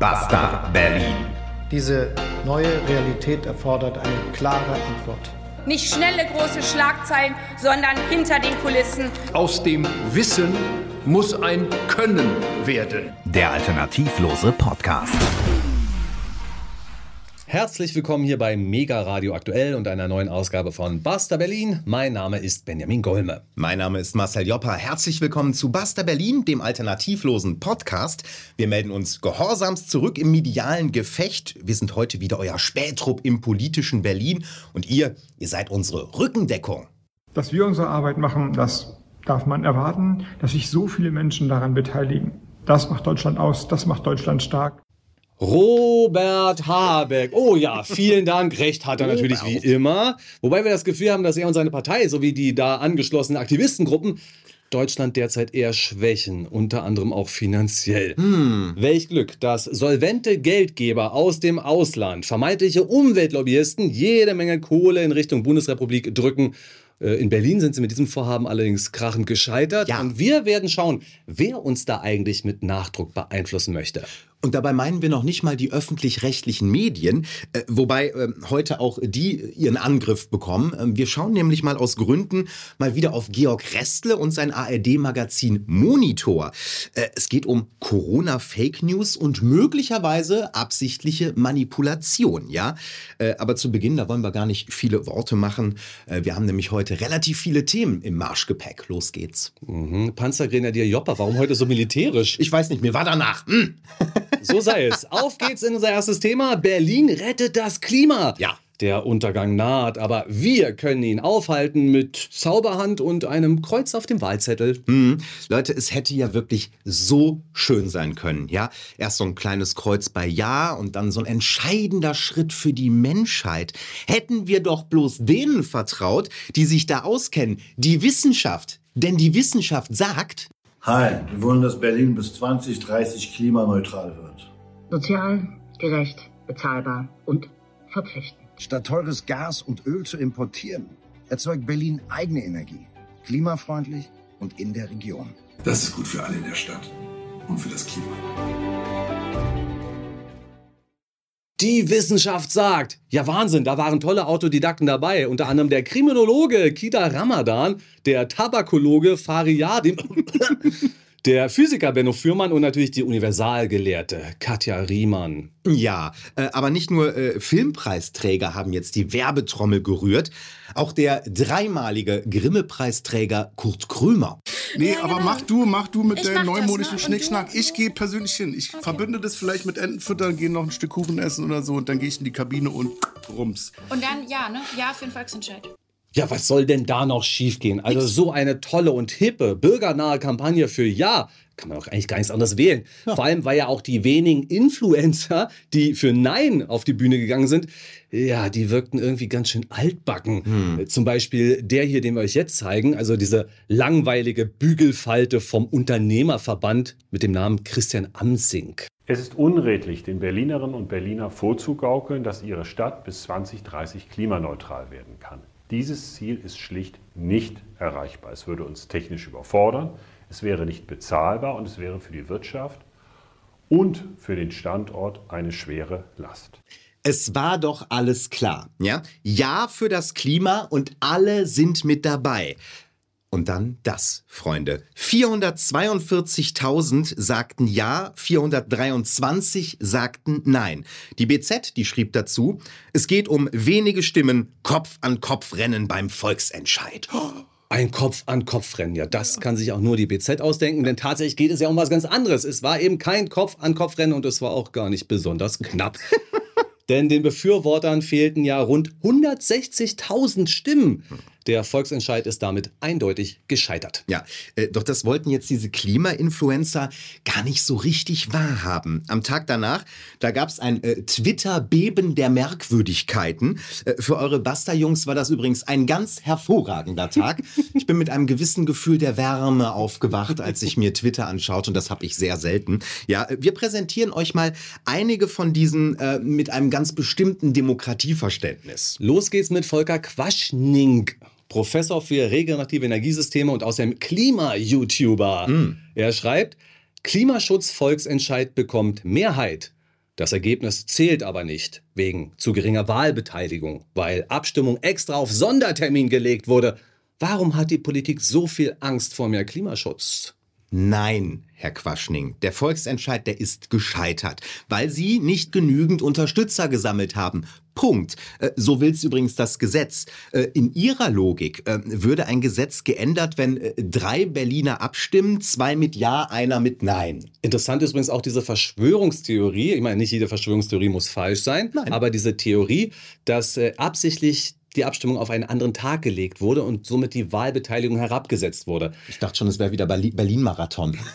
Basta Berlin. Diese neue Realität erfordert eine klare Antwort. Nicht schnelle große Schlagzeilen, sondern hinter den Kulissen. Aus dem Wissen muss ein Können werden. Der alternativlose Podcast. Herzlich willkommen hier bei Mega Radio Aktuell und einer neuen Ausgabe von Basta Berlin. Mein Name ist Benjamin Golme. Mein Name ist Marcel Joppa. Herzlich willkommen zu Basta Berlin, dem alternativlosen Podcast. Wir melden uns gehorsamst zurück im medialen Gefecht. Wir sind heute wieder euer Spätrupp im politischen Berlin und ihr, ihr seid unsere Rückendeckung. Dass wir unsere Arbeit machen, das darf man erwarten, dass sich so viele Menschen daran beteiligen. Das macht Deutschland aus, das macht Deutschland stark. Robert Habeck. Oh ja, vielen Dank. Recht hat er natürlich wie immer. Wobei wir das Gefühl haben, dass er und seine Partei sowie die da angeschlossenen Aktivistengruppen Deutschland derzeit eher schwächen, unter anderem auch finanziell. Hm. Welch Glück, dass solvente Geldgeber aus dem Ausland, vermeintliche Umweltlobbyisten, jede Menge Kohle in Richtung Bundesrepublik drücken äh, in Berlin sind sie mit diesem Vorhaben allerdings krachend gescheitert. Ja. Und wir werden schauen, wer uns da eigentlich mit Nachdruck beeinflussen möchte. Und dabei meinen wir noch nicht mal die öffentlich-rechtlichen Medien, äh, wobei äh, heute auch die ihren Angriff bekommen. Äh, wir schauen nämlich mal aus Gründen mal wieder auf Georg Restle und sein ARD-Magazin Monitor. Äh, es geht um Corona-Fake News und möglicherweise absichtliche Manipulation, ja? Äh, aber zu Beginn, da wollen wir gar nicht viele Worte machen. Äh, wir haben nämlich heute relativ viele Themen im Marschgepäck. Los geht's. Mhm. Panzergrenadier Joppa, warum heute so militärisch? Ich weiß nicht, mir war danach. Hm. So sei es. Auf geht's in unser erstes Thema. Berlin rettet das Klima. Ja. Der Untergang naht, aber wir können ihn aufhalten mit Zauberhand und einem Kreuz auf dem Wahlzettel. Hm. Leute, es hätte ja wirklich so schön sein können, ja? Erst so ein kleines Kreuz bei Ja und dann so ein entscheidender Schritt für die Menschheit. Hätten wir doch bloß denen vertraut, die sich da auskennen, die Wissenschaft. Denn die Wissenschaft sagt, Hi, wir wollen, dass Berlin bis 2030 klimaneutral wird. Sozial, gerecht, bezahlbar und verpflichtend. Statt teures Gas und Öl zu importieren, erzeugt Berlin eigene Energie. Klimafreundlich und in der Region. Das ist gut für alle in der Stadt und für das Klima. Die Wissenschaft sagt, ja Wahnsinn, da waren tolle Autodidakten dabei, unter anderem der Kriminologe Kida Ramadan, der Tabakologe Fariadim, der Physiker Benno Fürmann und natürlich die Universalgelehrte Katja Riemann. Ja, äh, aber nicht nur äh, Filmpreisträger haben jetzt die Werbetrommel gerührt, auch der dreimalige Grimme-Preisträger Kurt Krömer. Nee, ja, aber genau. mach du, mach du mit dem neumodischen das, ne? Schnickschnack. Ich gehe persönlich hin. Ich okay. verbinde das vielleicht mit Entenfüttern, gehe noch ein Stück Kuchen essen oder so und dann gehe ich in die Kabine und rums. Und dann ja, ne? Ja für den Volksentscheid. Ja, was soll denn da noch schiefgehen? Also so eine tolle und hippe, bürgernahe Kampagne für Ja kann man auch eigentlich gar nichts anderes wählen. Ja. Vor allem, weil ja auch die wenigen Influencer, die für Nein auf die Bühne gegangen sind, ja, die wirkten irgendwie ganz schön altbacken. Hm. Zum Beispiel der hier, den wir euch jetzt zeigen, also diese langweilige Bügelfalte vom Unternehmerverband mit dem Namen Christian Amsink. Es ist unredlich, den Berlinerinnen und Berliner vorzugaukeln, dass ihre Stadt bis 2030 klimaneutral werden kann. Dieses Ziel ist schlicht nicht erreichbar. Es würde uns technisch überfordern, es wäre nicht bezahlbar und es wäre für die Wirtschaft und für den Standort eine schwere Last. Es war doch alles klar, ja? Ja für das Klima und alle sind mit dabei. Und dann das, Freunde. 442.000 sagten Ja, 423 sagten Nein. Die BZ, die schrieb dazu, es geht um wenige Stimmen, Kopf an Kopf rennen beim Volksentscheid. Ein Kopf-an-Kopf-Rennen, ja, das kann sich auch nur die BZ ausdenken, denn tatsächlich geht es ja um was ganz anderes. Es war eben kein Kopf-an-Kopf-Rennen und es war auch gar nicht besonders knapp. denn den Befürwortern fehlten ja rund 160.000 Stimmen. Der Volksentscheid ist damit eindeutig gescheitert. Ja, äh, doch das wollten jetzt diese Klima-Influencer gar nicht so richtig wahrhaben. Am Tag danach, da gab es ein äh, Twitter-Beben der Merkwürdigkeiten. Äh, für eure Basta-Jungs war das übrigens ein ganz hervorragender Tag. ich bin mit einem gewissen Gefühl der Wärme aufgewacht, als ich mir Twitter anschaute und das habe ich sehr selten. Ja, äh, wir präsentieren euch mal einige von diesen äh, mit einem ganz bestimmten Demokratieverständnis. Los geht's mit Volker Quaschning. Professor für regenerative Energiesysteme und außerdem Klima-YouTuber. Mm. Er schreibt, Klimaschutz-Volksentscheid bekommt Mehrheit. Das Ergebnis zählt aber nicht, wegen zu geringer Wahlbeteiligung, weil Abstimmung extra auf Sondertermin gelegt wurde. Warum hat die Politik so viel Angst vor mehr Klimaschutz? Nein, Herr Quaschning, der Volksentscheid, der ist gescheitert, weil Sie nicht genügend Unterstützer gesammelt haben. Punkt. Äh, so will es übrigens das Gesetz. Äh, in Ihrer Logik äh, würde ein Gesetz geändert, wenn drei Berliner abstimmen, zwei mit Ja, einer mit Nein. Interessant ist übrigens auch diese Verschwörungstheorie. Ich meine, nicht jede Verschwörungstheorie muss falsch sein, Nein. aber diese Theorie, dass absichtlich die Abstimmung auf einen anderen Tag gelegt wurde und somit die Wahlbeteiligung herabgesetzt wurde. Ich dachte schon, es wäre wieder Berlin-Marathon.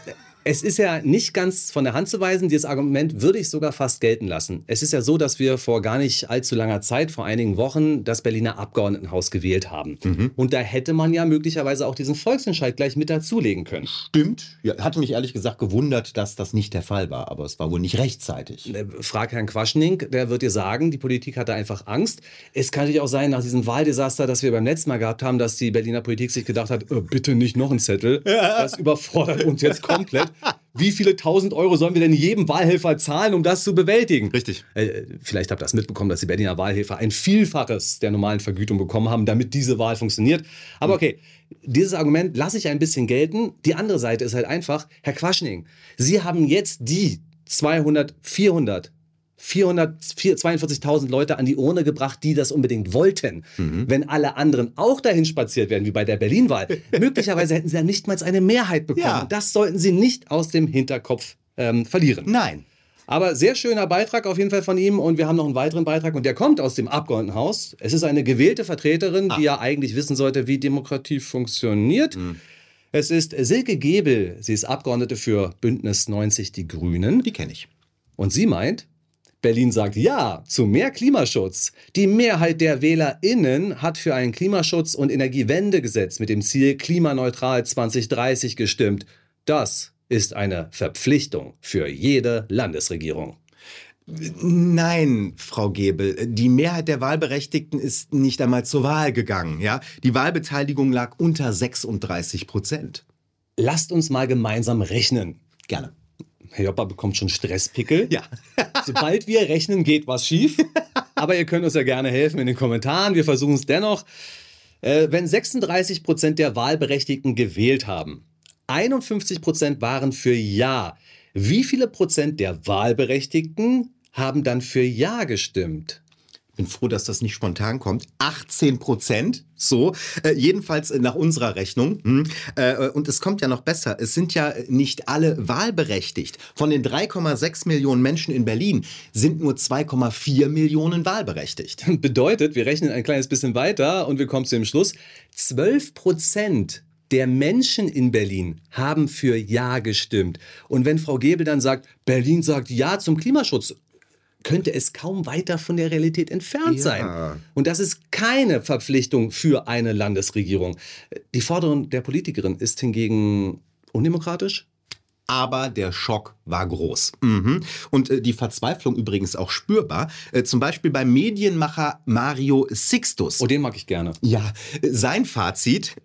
Es ist ja nicht ganz von der Hand zu weisen. Dieses Argument würde ich sogar fast gelten lassen. Es ist ja so, dass wir vor gar nicht allzu langer Zeit, vor einigen Wochen, das Berliner Abgeordnetenhaus gewählt haben. Mhm. Und da hätte man ja möglicherweise auch diesen Volksentscheid gleich mit dazulegen können. Stimmt. Ja, hatte mich ehrlich gesagt gewundert, dass das nicht der Fall war. Aber es war wohl nicht rechtzeitig. Äh, frag Herrn Quaschning, der wird dir sagen, die Politik hatte einfach Angst. Es kann natürlich auch sein, nach diesem Wahldesaster, das wir beim letzten Mal gehabt haben, dass die Berliner Politik sich gedacht hat, äh, bitte nicht noch ein Zettel. Das überfordert uns jetzt komplett wie viele tausend Euro sollen wir denn jedem Wahlhelfer zahlen, um das zu bewältigen? Richtig. Äh, vielleicht habt ihr das mitbekommen, dass die Berliner Wahlhelfer ein Vielfaches der normalen Vergütung bekommen haben, damit diese Wahl funktioniert. Aber hm. okay, dieses Argument lasse ich ein bisschen gelten. Die andere Seite ist halt einfach, Herr Quaschning, Sie haben jetzt die 200, 400 442.000 Leute an die Urne gebracht, die das unbedingt wollten. Mhm. Wenn alle anderen auch dahin spaziert werden, wie bei der Berlin-Wahl, möglicherweise hätten sie ja nicht mal eine Mehrheit bekommen. Ja. Das sollten sie nicht aus dem Hinterkopf ähm, verlieren. Nein. Aber sehr schöner Beitrag auf jeden Fall von ihm und wir haben noch einen weiteren Beitrag und der kommt aus dem Abgeordnetenhaus. Es ist eine gewählte Vertreterin, ah. die ja eigentlich wissen sollte, wie Demokratie funktioniert. Mhm. Es ist Silke Gebel, sie ist Abgeordnete für Bündnis 90 Die Grünen. Die kenne ich. Und sie meint, Berlin sagt Ja zu mehr Klimaschutz. Die Mehrheit der WählerInnen hat für ein Klimaschutz- und Energiewendegesetz mit dem Ziel klimaneutral 2030 gestimmt. Das ist eine Verpflichtung für jede Landesregierung. Nein, Frau Gebel, die Mehrheit der Wahlberechtigten ist nicht einmal zur Wahl gegangen. Ja? Die Wahlbeteiligung lag unter 36 Prozent. Lasst uns mal gemeinsam rechnen. Gerne. Herr Joppa bekommt schon Stresspickel. Ja. Sobald wir rechnen, geht was schief. Aber ihr könnt uns ja gerne helfen in den Kommentaren. Wir versuchen es dennoch. Äh, wenn 36 Prozent der Wahlberechtigten gewählt haben, 51 Prozent waren für Ja. Wie viele Prozent der Wahlberechtigten haben dann für Ja gestimmt? Bin froh, dass das nicht spontan kommt. 18 Prozent, so, äh, jedenfalls nach unserer Rechnung. Hm. Äh, und es kommt ja noch besser. Es sind ja nicht alle wahlberechtigt. Von den 3,6 Millionen Menschen in Berlin sind nur 2,4 Millionen wahlberechtigt. Bedeutet, wir rechnen ein kleines bisschen weiter und wir kommen zu dem Schluss. 12 Prozent der Menschen in Berlin haben für Ja gestimmt. Und wenn Frau Gebel dann sagt, Berlin sagt Ja zum Klimaschutz, könnte es kaum weiter von der Realität entfernt ja. sein. Und das ist keine Verpflichtung für eine Landesregierung. Die Forderung der Politikerin ist hingegen undemokratisch, aber der Schock war groß. Mhm. Und äh, die Verzweiflung übrigens auch spürbar. Äh, zum Beispiel beim Medienmacher Mario Sixtus. Oh, den mag ich gerne. Ja, sein Fazit.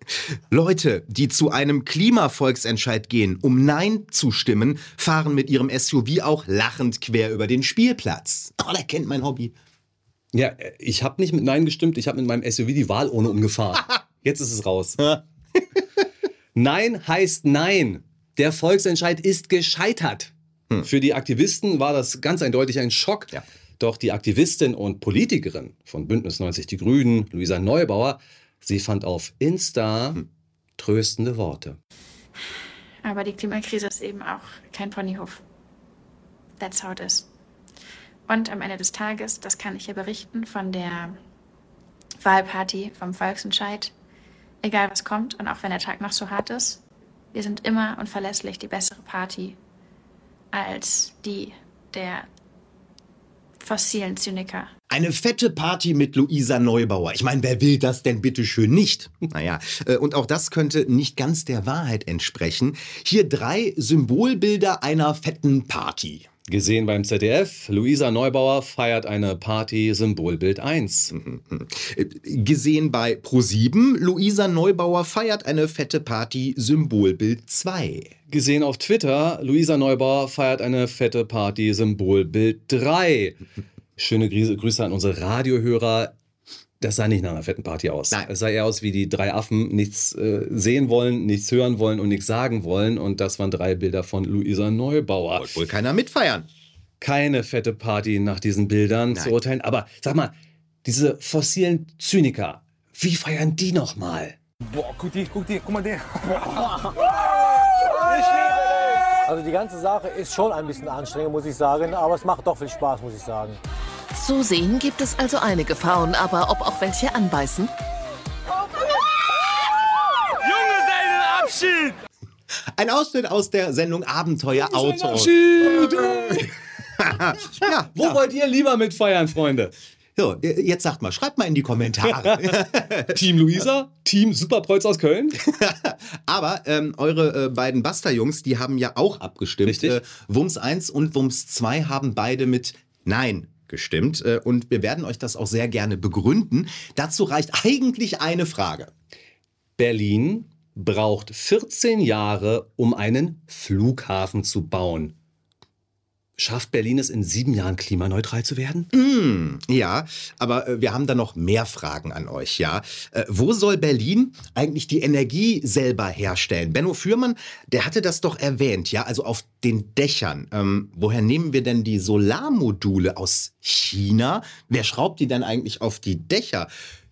Leute, die zu einem Klimavolksentscheid gehen, um Nein zu stimmen, fahren mit ihrem SUV auch lachend quer über den Spielplatz. Oh, der kennt mein Hobby. Ja, äh, ich habe nicht mit Nein gestimmt, ich habe mit meinem SUV die Wahl ohne umgefahren. Jetzt ist es raus. Nein heißt Nein. Der Volksentscheid ist gescheitert. Hm. Für die Aktivisten war das ganz eindeutig ein Schock. Ja. Doch die Aktivistin und Politikerin von Bündnis 90 Die Grünen, Luisa Neubauer, sie fand auf Insta hm. tröstende Worte. Aber die Klimakrise ist eben auch kein Ponyhof. That's how it is. Und am Ende des Tages, das kann ich hier berichten von der Wahlparty vom Volksentscheid, egal was kommt und auch wenn der Tag noch so hart ist, wir sind immer und verlässlich die bessere Party als die der fossilen Zyniker. Eine fette Party mit Luisa Neubauer. Ich meine, wer will das denn bitte schön nicht? Naja, äh, und auch das könnte nicht ganz der Wahrheit entsprechen. Hier drei Symbolbilder einer fetten Party. Gesehen beim ZDF, Luisa Neubauer feiert eine Party Symbolbild 1. Gesehen bei Pro7, Luisa Neubauer feiert eine fette Party Symbolbild 2. Gesehen auf Twitter, Luisa Neubauer feiert eine fette Party Symbolbild 3. Schöne Grüße, Grüße an unsere Radiohörer. Das sah nicht nach einer fetten Party aus. Nein. Es sah eher aus wie die drei Affen nichts äh, sehen wollen, nichts hören wollen und nichts sagen wollen. Und das waren drei Bilder von Luisa Neubauer. Wollte wohl keiner mitfeiern. Keine fette Party nach diesen Bildern Nein. zu urteilen. Aber sag mal, diese fossilen Zyniker, wie feiern die nochmal? Boah, guck die, guck die, guck mal den. Also die ganze Sache ist schon ein bisschen anstrengend, muss ich sagen, aber es macht doch viel Spaß, muss ich sagen. Zu sehen gibt es also einige Frauen, aber ob auch welche anbeißen? Junggesellenabschied! Ein Ausschnitt aus der Sendung Abenteuer Auto. Abschied! ja, Wo wollt ihr lieber mitfeiern, Freunde? So, jetzt sagt mal, schreibt mal in die Kommentare. Team Luisa, Team Superprolz aus Köln. Aber ähm, eure äh, beiden Basta-Jungs, die haben ja auch abgestimmt. Richtig. Äh, Wums 1 und Wums 2 haben beide mit Nein gestimmt. Äh, und wir werden euch das auch sehr gerne begründen. Dazu reicht eigentlich eine Frage. Berlin braucht 14 Jahre, um einen Flughafen zu bauen. Schafft Berlin es in sieben Jahren klimaneutral zu werden? Hm, ja, aber äh, wir haben da noch mehr Fragen an euch, ja. Äh, wo soll Berlin eigentlich die Energie selber herstellen? Benno Fürmann, der hatte das doch erwähnt, ja, also auf den Dächern. Ähm, woher nehmen wir denn die Solarmodule? Aus China? Wer schraubt die denn eigentlich auf die Dächer?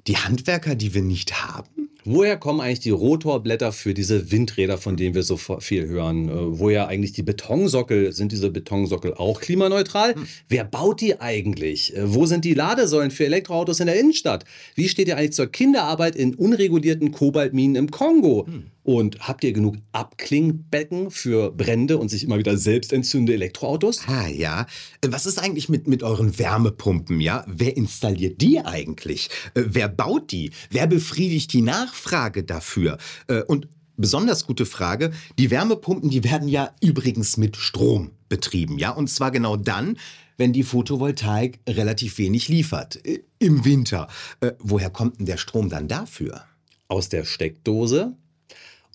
Die Handwerker, die wir nicht haben? Woher kommen eigentlich die Rotorblätter für diese Windräder, von denen wir so viel hören? Äh, woher eigentlich die Betonsockel? Sind diese Betonsockel auch klimaneutral? Wer baut die eigentlich? Äh, wo sind die Ladesäulen für Elektroautos in der Innenstadt? Wie steht ihr eigentlich zur Kinderarbeit in unregulierten Kobaltminen im Kongo? Und habt ihr genug Abklingbecken für Brände und sich immer wieder selbst entzündende Elektroautos? Ah ja. Was ist eigentlich mit, mit euren Wärmepumpen, ja? Wer installiert die eigentlich? Äh, wer baut die? Wer befriedigt die Nachfrage dafür? Äh, und besonders gute Frage, die Wärmepumpen, die werden ja übrigens mit Strom betrieben, ja? Und zwar genau dann, wenn die Photovoltaik relativ wenig liefert. Äh, Im Winter. Woher kommt denn der Strom dann dafür? Aus der Steckdose?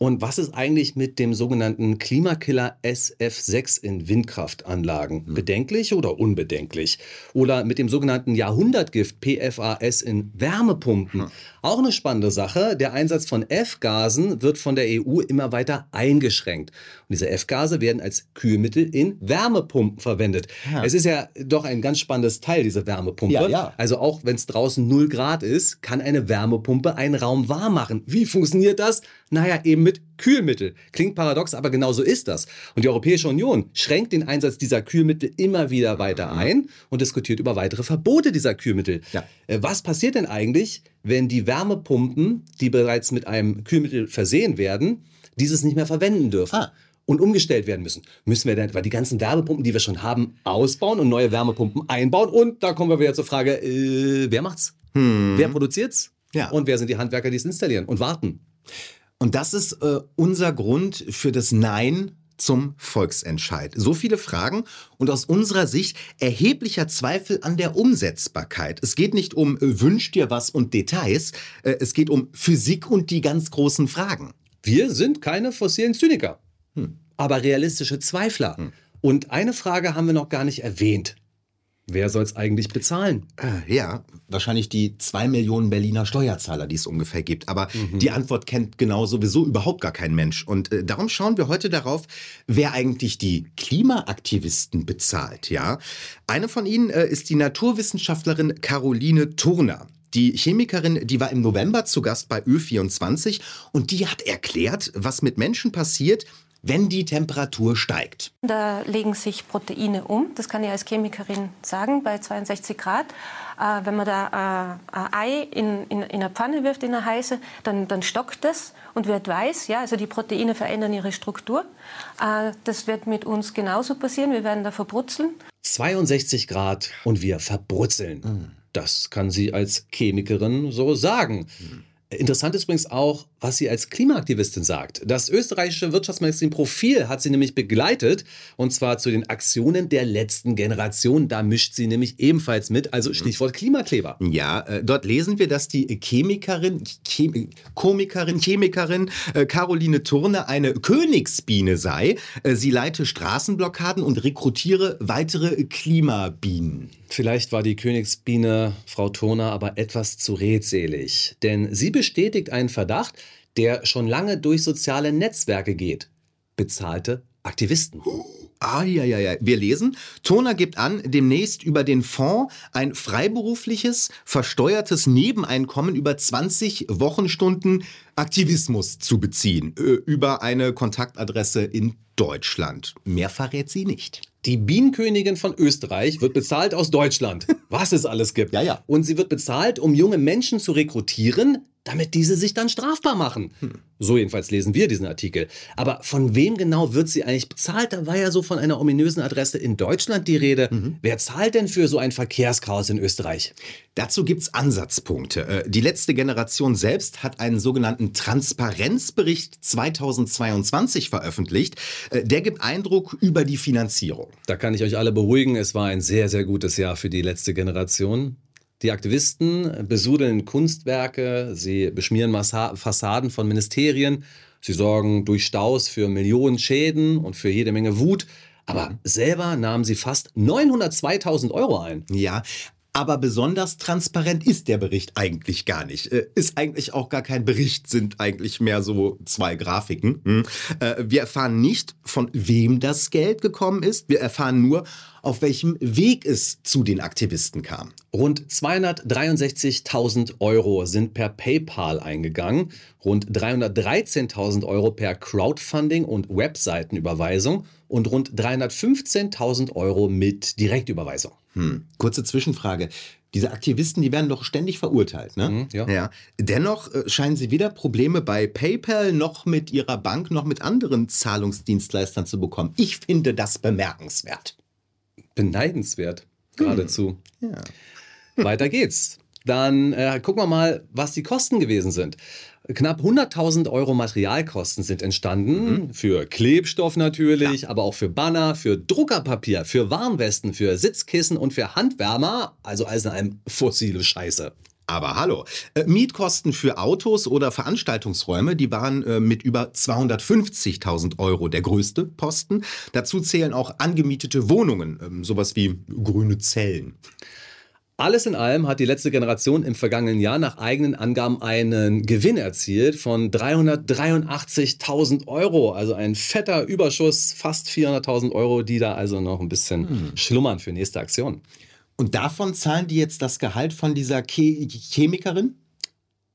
Und was ist eigentlich mit dem sogenannten Klimakiller SF6 in Windkraftanlagen? Bedenklich oder unbedenklich? Oder mit dem sogenannten Jahrhundertgift PFAS in Wärmepumpen? Auch eine spannende Sache. Der Einsatz von F-Gasen wird von der EU immer weiter eingeschränkt. Und diese F-Gase werden als Kühlmittel in Wärmepumpen verwendet. Ja. Es ist ja doch ein ganz spannendes Teil, diese Wärmepumpe. Ja, ja. Also auch wenn es draußen 0 Grad ist, kann eine Wärmepumpe einen Raum warm machen. Wie funktioniert das? Naja, eben mit Kühlmittel. Klingt paradox, aber genau so ist das. Und die Europäische Union schränkt den Einsatz dieser Kühlmittel immer wieder weiter ein und diskutiert über weitere Verbote dieser Kühlmittel. Äh, Was passiert denn eigentlich, wenn die Wärmepumpen, die bereits mit einem Kühlmittel versehen werden, dieses nicht mehr verwenden dürfen? Und umgestellt werden müssen. Müssen wir dann etwa die ganzen Wärmepumpen, die wir schon haben, ausbauen und neue Wärmepumpen einbauen? Und da kommen wir wieder zur Frage, äh, wer macht's? Wer produziert's? Ja. Und wer sind die Handwerker, die es installieren und warten? Und das ist äh, unser Grund für das Nein zum Volksentscheid. So viele Fragen und aus unserer Sicht erheblicher Zweifel an der Umsetzbarkeit. Es geht nicht um äh, Wünsch dir was und Details, äh, es geht um Physik und die ganz großen Fragen. Wir sind keine fossilen Zyniker, aber realistische Zweifler. Und eine Frage haben wir noch gar nicht erwähnt. Wer soll es eigentlich bezahlen? Äh, ja, wahrscheinlich die zwei Millionen Berliner Steuerzahler, die es ungefähr gibt. Aber die Antwort kennt genau sowieso überhaupt gar kein Mensch. Und äh, darum schauen wir heute darauf, wer eigentlich die Klimaaktivisten bezahlt. Ja, eine von ihnen äh, ist die Naturwissenschaftlerin Caroline Turner. Die Chemikerin, die war im November zu Gast bei Ö24 und die hat erklärt, was mit Menschen passiert, wenn die Temperatur steigt. Da legen sich Proteine um, das kann ich als Chemikerin sagen, bei 62 Grad. Äh, wenn man da äh, ein Ei in, in, in eine Pfanne wirft, in eine heiße, dann, dann stockt das und wird weiß. Ja? Also die Proteine verändern ihre Struktur. Äh, das wird mit uns genauso passieren, wir werden da verbrutzeln. 62 Grad und wir verbrutzeln. Das kann sie als Chemikerin so sagen. Interessant ist übrigens auch, was sie als Klimaaktivistin sagt. Das österreichische Wirtschaftsmagazin Profil hat sie nämlich begleitet und zwar zu den Aktionen der letzten Generation. Da mischt sie nämlich ebenfalls mit, also Stichwort Klimakleber. Ja, äh, dort lesen wir, dass die Chemikerin, Chem Komikerin, Chemikerin äh, Caroline Turner eine Königsbiene sei. Äh, sie leite Straßenblockaden und rekrutiere weitere Klimabienen. Vielleicht war die Königsbiene Frau Turner aber etwas zu redselig, denn sie bestätigt einen Verdacht, der schon lange durch soziale Netzwerke geht. Bezahlte Aktivisten. Ah, ja, ja, ja. Wir lesen, Turner gibt an, demnächst über den Fonds ein freiberufliches, versteuertes Nebeneinkommen über 20 Wochenstunden Aktivismus zu beziehen. Über eine Kontaktadresse in Deutschland. Mehr verrät sie nicht. Die Bienenkönigin von Österreich wird bezahlt aus Deutschland, was es alles gibt. Ja, ja. Und sie wird bezahlt, um junge Menschen zu rekrutieren, damit diese sich dann strafbar machen. Hm. So jedenfalls lesen wir diesen Artikel. Aber von wem genau wird sie eigentlich bezahlt? Da war ja so von einer ominösen Adresse in Deutschland die Rede. Mhm. Wer zahlt denn für so ein Verkehrschaos in Österreich? Dazu gibt's Ansatzpunkte. Äh, die letzte Generation selbst hat einen sogenannten Transparenzbericht 2022 veröffentlicht. Äh, der gibt Eindruck über die Finanzierung. Da kann ich euch alle beruhigen. Es war ein sehr, sehr gutes Jahr für die letzte Generation. Die Aktivisten besudeln Kunstwerke, sie beschmieren Fassaden von Ministerien, sie sorgen durch Staus für Millionen Schäden und für jede Menge Wut. Aber selber nahmen sie fast 902.000 Euro ein. Ja, aber besonders transparent ist der Bericht eigentlich gar nicht. Äh, ist eigentlich auch gar kein Bericht, sind eigentlich mehr so zwei Grafiken. Hm. Äh, wir erfahren nicht, von wem das Geld gekommen ist. Wir erfahren nur, auf welchem Weg es zu den Aktivisten kam. Rund 263.000 Euro sind per PayPal eingegangen, rund 313.000 Euro per Crowdfunding und Webseitenüberweisung und rund 315.000 Euro mit Direktüberweisung. Hm. Kurze Zwischenfrage. Diese Aktivisten, die werden doch ständig verurteilt, ne? Mhm, ja. ja. Dennoch äh, scheinen sie weder Probleme bei PayPal noch mit ihrer Bank noch mit anderen Zahlungsdienstleistern zu bekommen. Ich finde das bemerkenswert beneidenswert, geradezu. Hm. Ja. Weiter geht's. Dann äh, gucken wir mal, was die Kosten gewesen sind. Knapp 100.000 Euro Materialkosten sind entstanden. Mhm. Für Klebstoff natürlich, ja. aber auch für Banner, für Druckerpapier, für Warnwesten, für Sitzkissen und für Handwärmer. Also alles in einem fossile Scheiße. Aber hallo, äh, Mietkosten für Autos oder Veranstaltungsräume, die waren äh, mit über 250.000 Euro der größte Posten. Dazu zählen auch angemietete Wohnungen, ähm, sowas wie grüne Zellen. Alles in allem hat die letzte Generation im vergangenen Jahr nach eigenen Angaben einen Gewinn erzielt von 383.000 Euro. Also ein fetter Überschuss, fast 400.000 Euro, die da also noch ein bisschen hm. schlummern für nächste Aktion. Und davon zahlen die jetzt das Gehalt von dieser Che Chemikerin?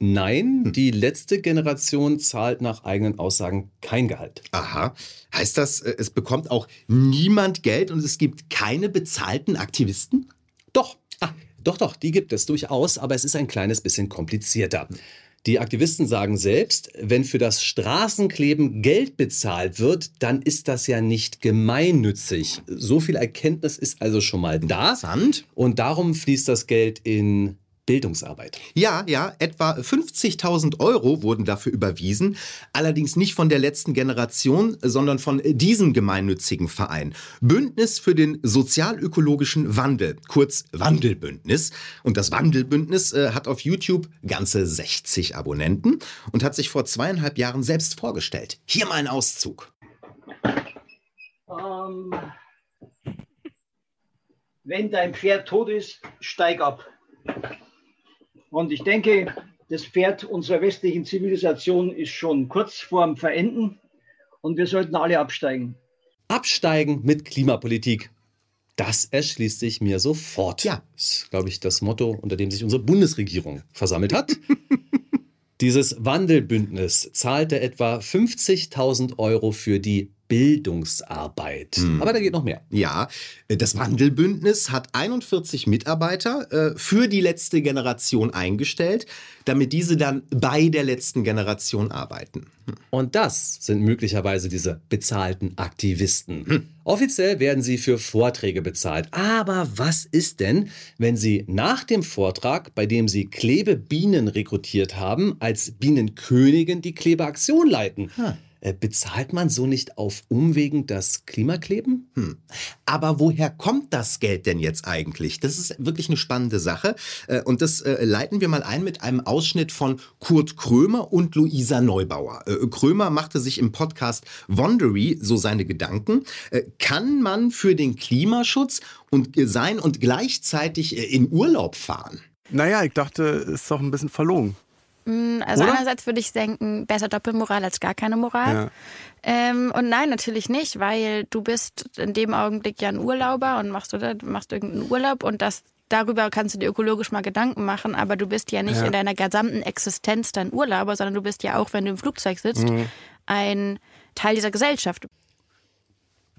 Nein, hm. die letzte Generation zahlt nach eigenen Aussagen kein Gehalt. Aha. Heißt das, äh, es bekommt auch niemand Geld und es gibt keine bezahlten Aktivisten? Doch. Ah, doch, doch, die gibt es durchaus, aber es ist ein kleines bisschen komplizierter. Die Aktivisten sagen selbst, wenn für das Straßenkleben Geld bezahlt wird, dann ist das ja nicht gemeinnützig. So viel Erkenntnis ist also schon mal da. Interessant. Und darum fließt das Geld in Bildungsarbeit. Ja, ja, etwa 50.000 Euro wurden dafür überwiesen, allerdings nicht von der letzten Generation, sondern von diesem gemeinnützigen Verein. Bündnis für den sozialökologischen Wandel, kurz Wandelbündnis. Und das Wandelbündnis äh, hat auf YouTube ganze 60 Abonnenten und hat sich vor zweieinhalb Jahren selbst vorgestellt. Hier mal ein Auszug. Ähm, wenn dein Pferd tot ist, steig ab. Und ich denke, das Pferd unserer westlichen Zivilisation ist schon kurz vorm Verenden und wir sollten alle absteigen. Absteigen mit Klimapolitik. Das erschließt sich mir sofort. Ja. Das ist, glaube ich, das Motto, unter dem sich unsere Bundesregierung versammelt hat. Dieses Wandelbündnis zahlte etwa 50.000 Euro für die Bildungsarbeit. Hm. Aber da geht noch mehr. Ja, äh, das Wandelbündnis hat 41 Mitarbeiter äh, für die letzte Generation eingestellt, damit diese dann bei der letzten Generation arbeiten. Hm. Und das sind möglicherweise diese bezahlten Aktivisten. Hm. Offiziell werden sie für Vorträge bezahlt. Aber was ist denn, wenn sie nach dem Vortrag, bei dem sie Klebebienen rekrutiert haben, als Bienenkönigin die Klebeaktion leiten? Hm. Äh, bezahlt man so nicht auf Umwegen das Klimakleben? Hm. Aber woher kommt das Geld denn jetzt eigentlich? Das ist wirklich eine spannende Sache. Äh, und das äh, leiten wir mal ein mit einem Ausschnitt von Kurt Krömer und Luisa Neubauer. Krömer machte sich im Podcast Wondery so seine Gedanken. Kann man für den Klimaschutz und sein und gleichzeitig in Urlaub fahren? Naja, ich dachte, ist doch ein bisschen verlogen. Mm, also Oder? einerseits würde ich denken, besser Doppelmoral als gar keine Moral. Ja. Ähm, und nein, natürlich nicht, weil du bist in dem Augenblick ja ein Urlauber und machst oder machst irgendeinen Urlaub und das darüber kannst du dir ökologisch mal Gedanken machen, aber du bist ja nicht Ja. in deiner gesamten Existenz dein Urlauber, sondern du bist ja auch, wenn du im Flugzeug sitzt, Mhm. ein Teil dieser Gesellschaft.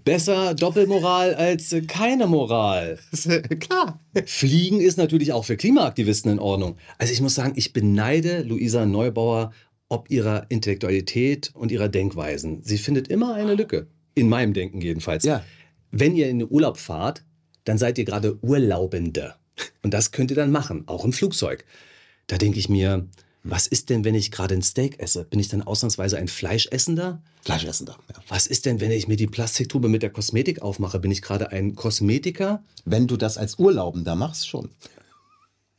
Besser Doppelmoral als keine Moral. Klar. Fliegen ist natürlich auch für Klimaaktivisten in Ordnung. Also ich muss sagen, ich beneide Luisa Neubauer ob ihrer Intellektualität und ihrer Denkweisen. Sie findet immer eine Lücke. In meinem Denken jedenfalls. Ja. Wenn ihr in den Urlaub fahrt, dann seid ihr gerade Urlaubende. Und das könnt ihr dann machen, auch im Flugzeug. Da denke ich mir, was ist denn, wenn ich gerade ein Steak esse? Bin ich dann ausnahmsweise ein Fleischessender? Fleischessender, ja. Was ist denn, wenn ich mir die Plastiktube mit der Kosmetik aufmache? Bin ich gerade ein Kosmetiker? Wenn du das als Urlaubender machst, schon.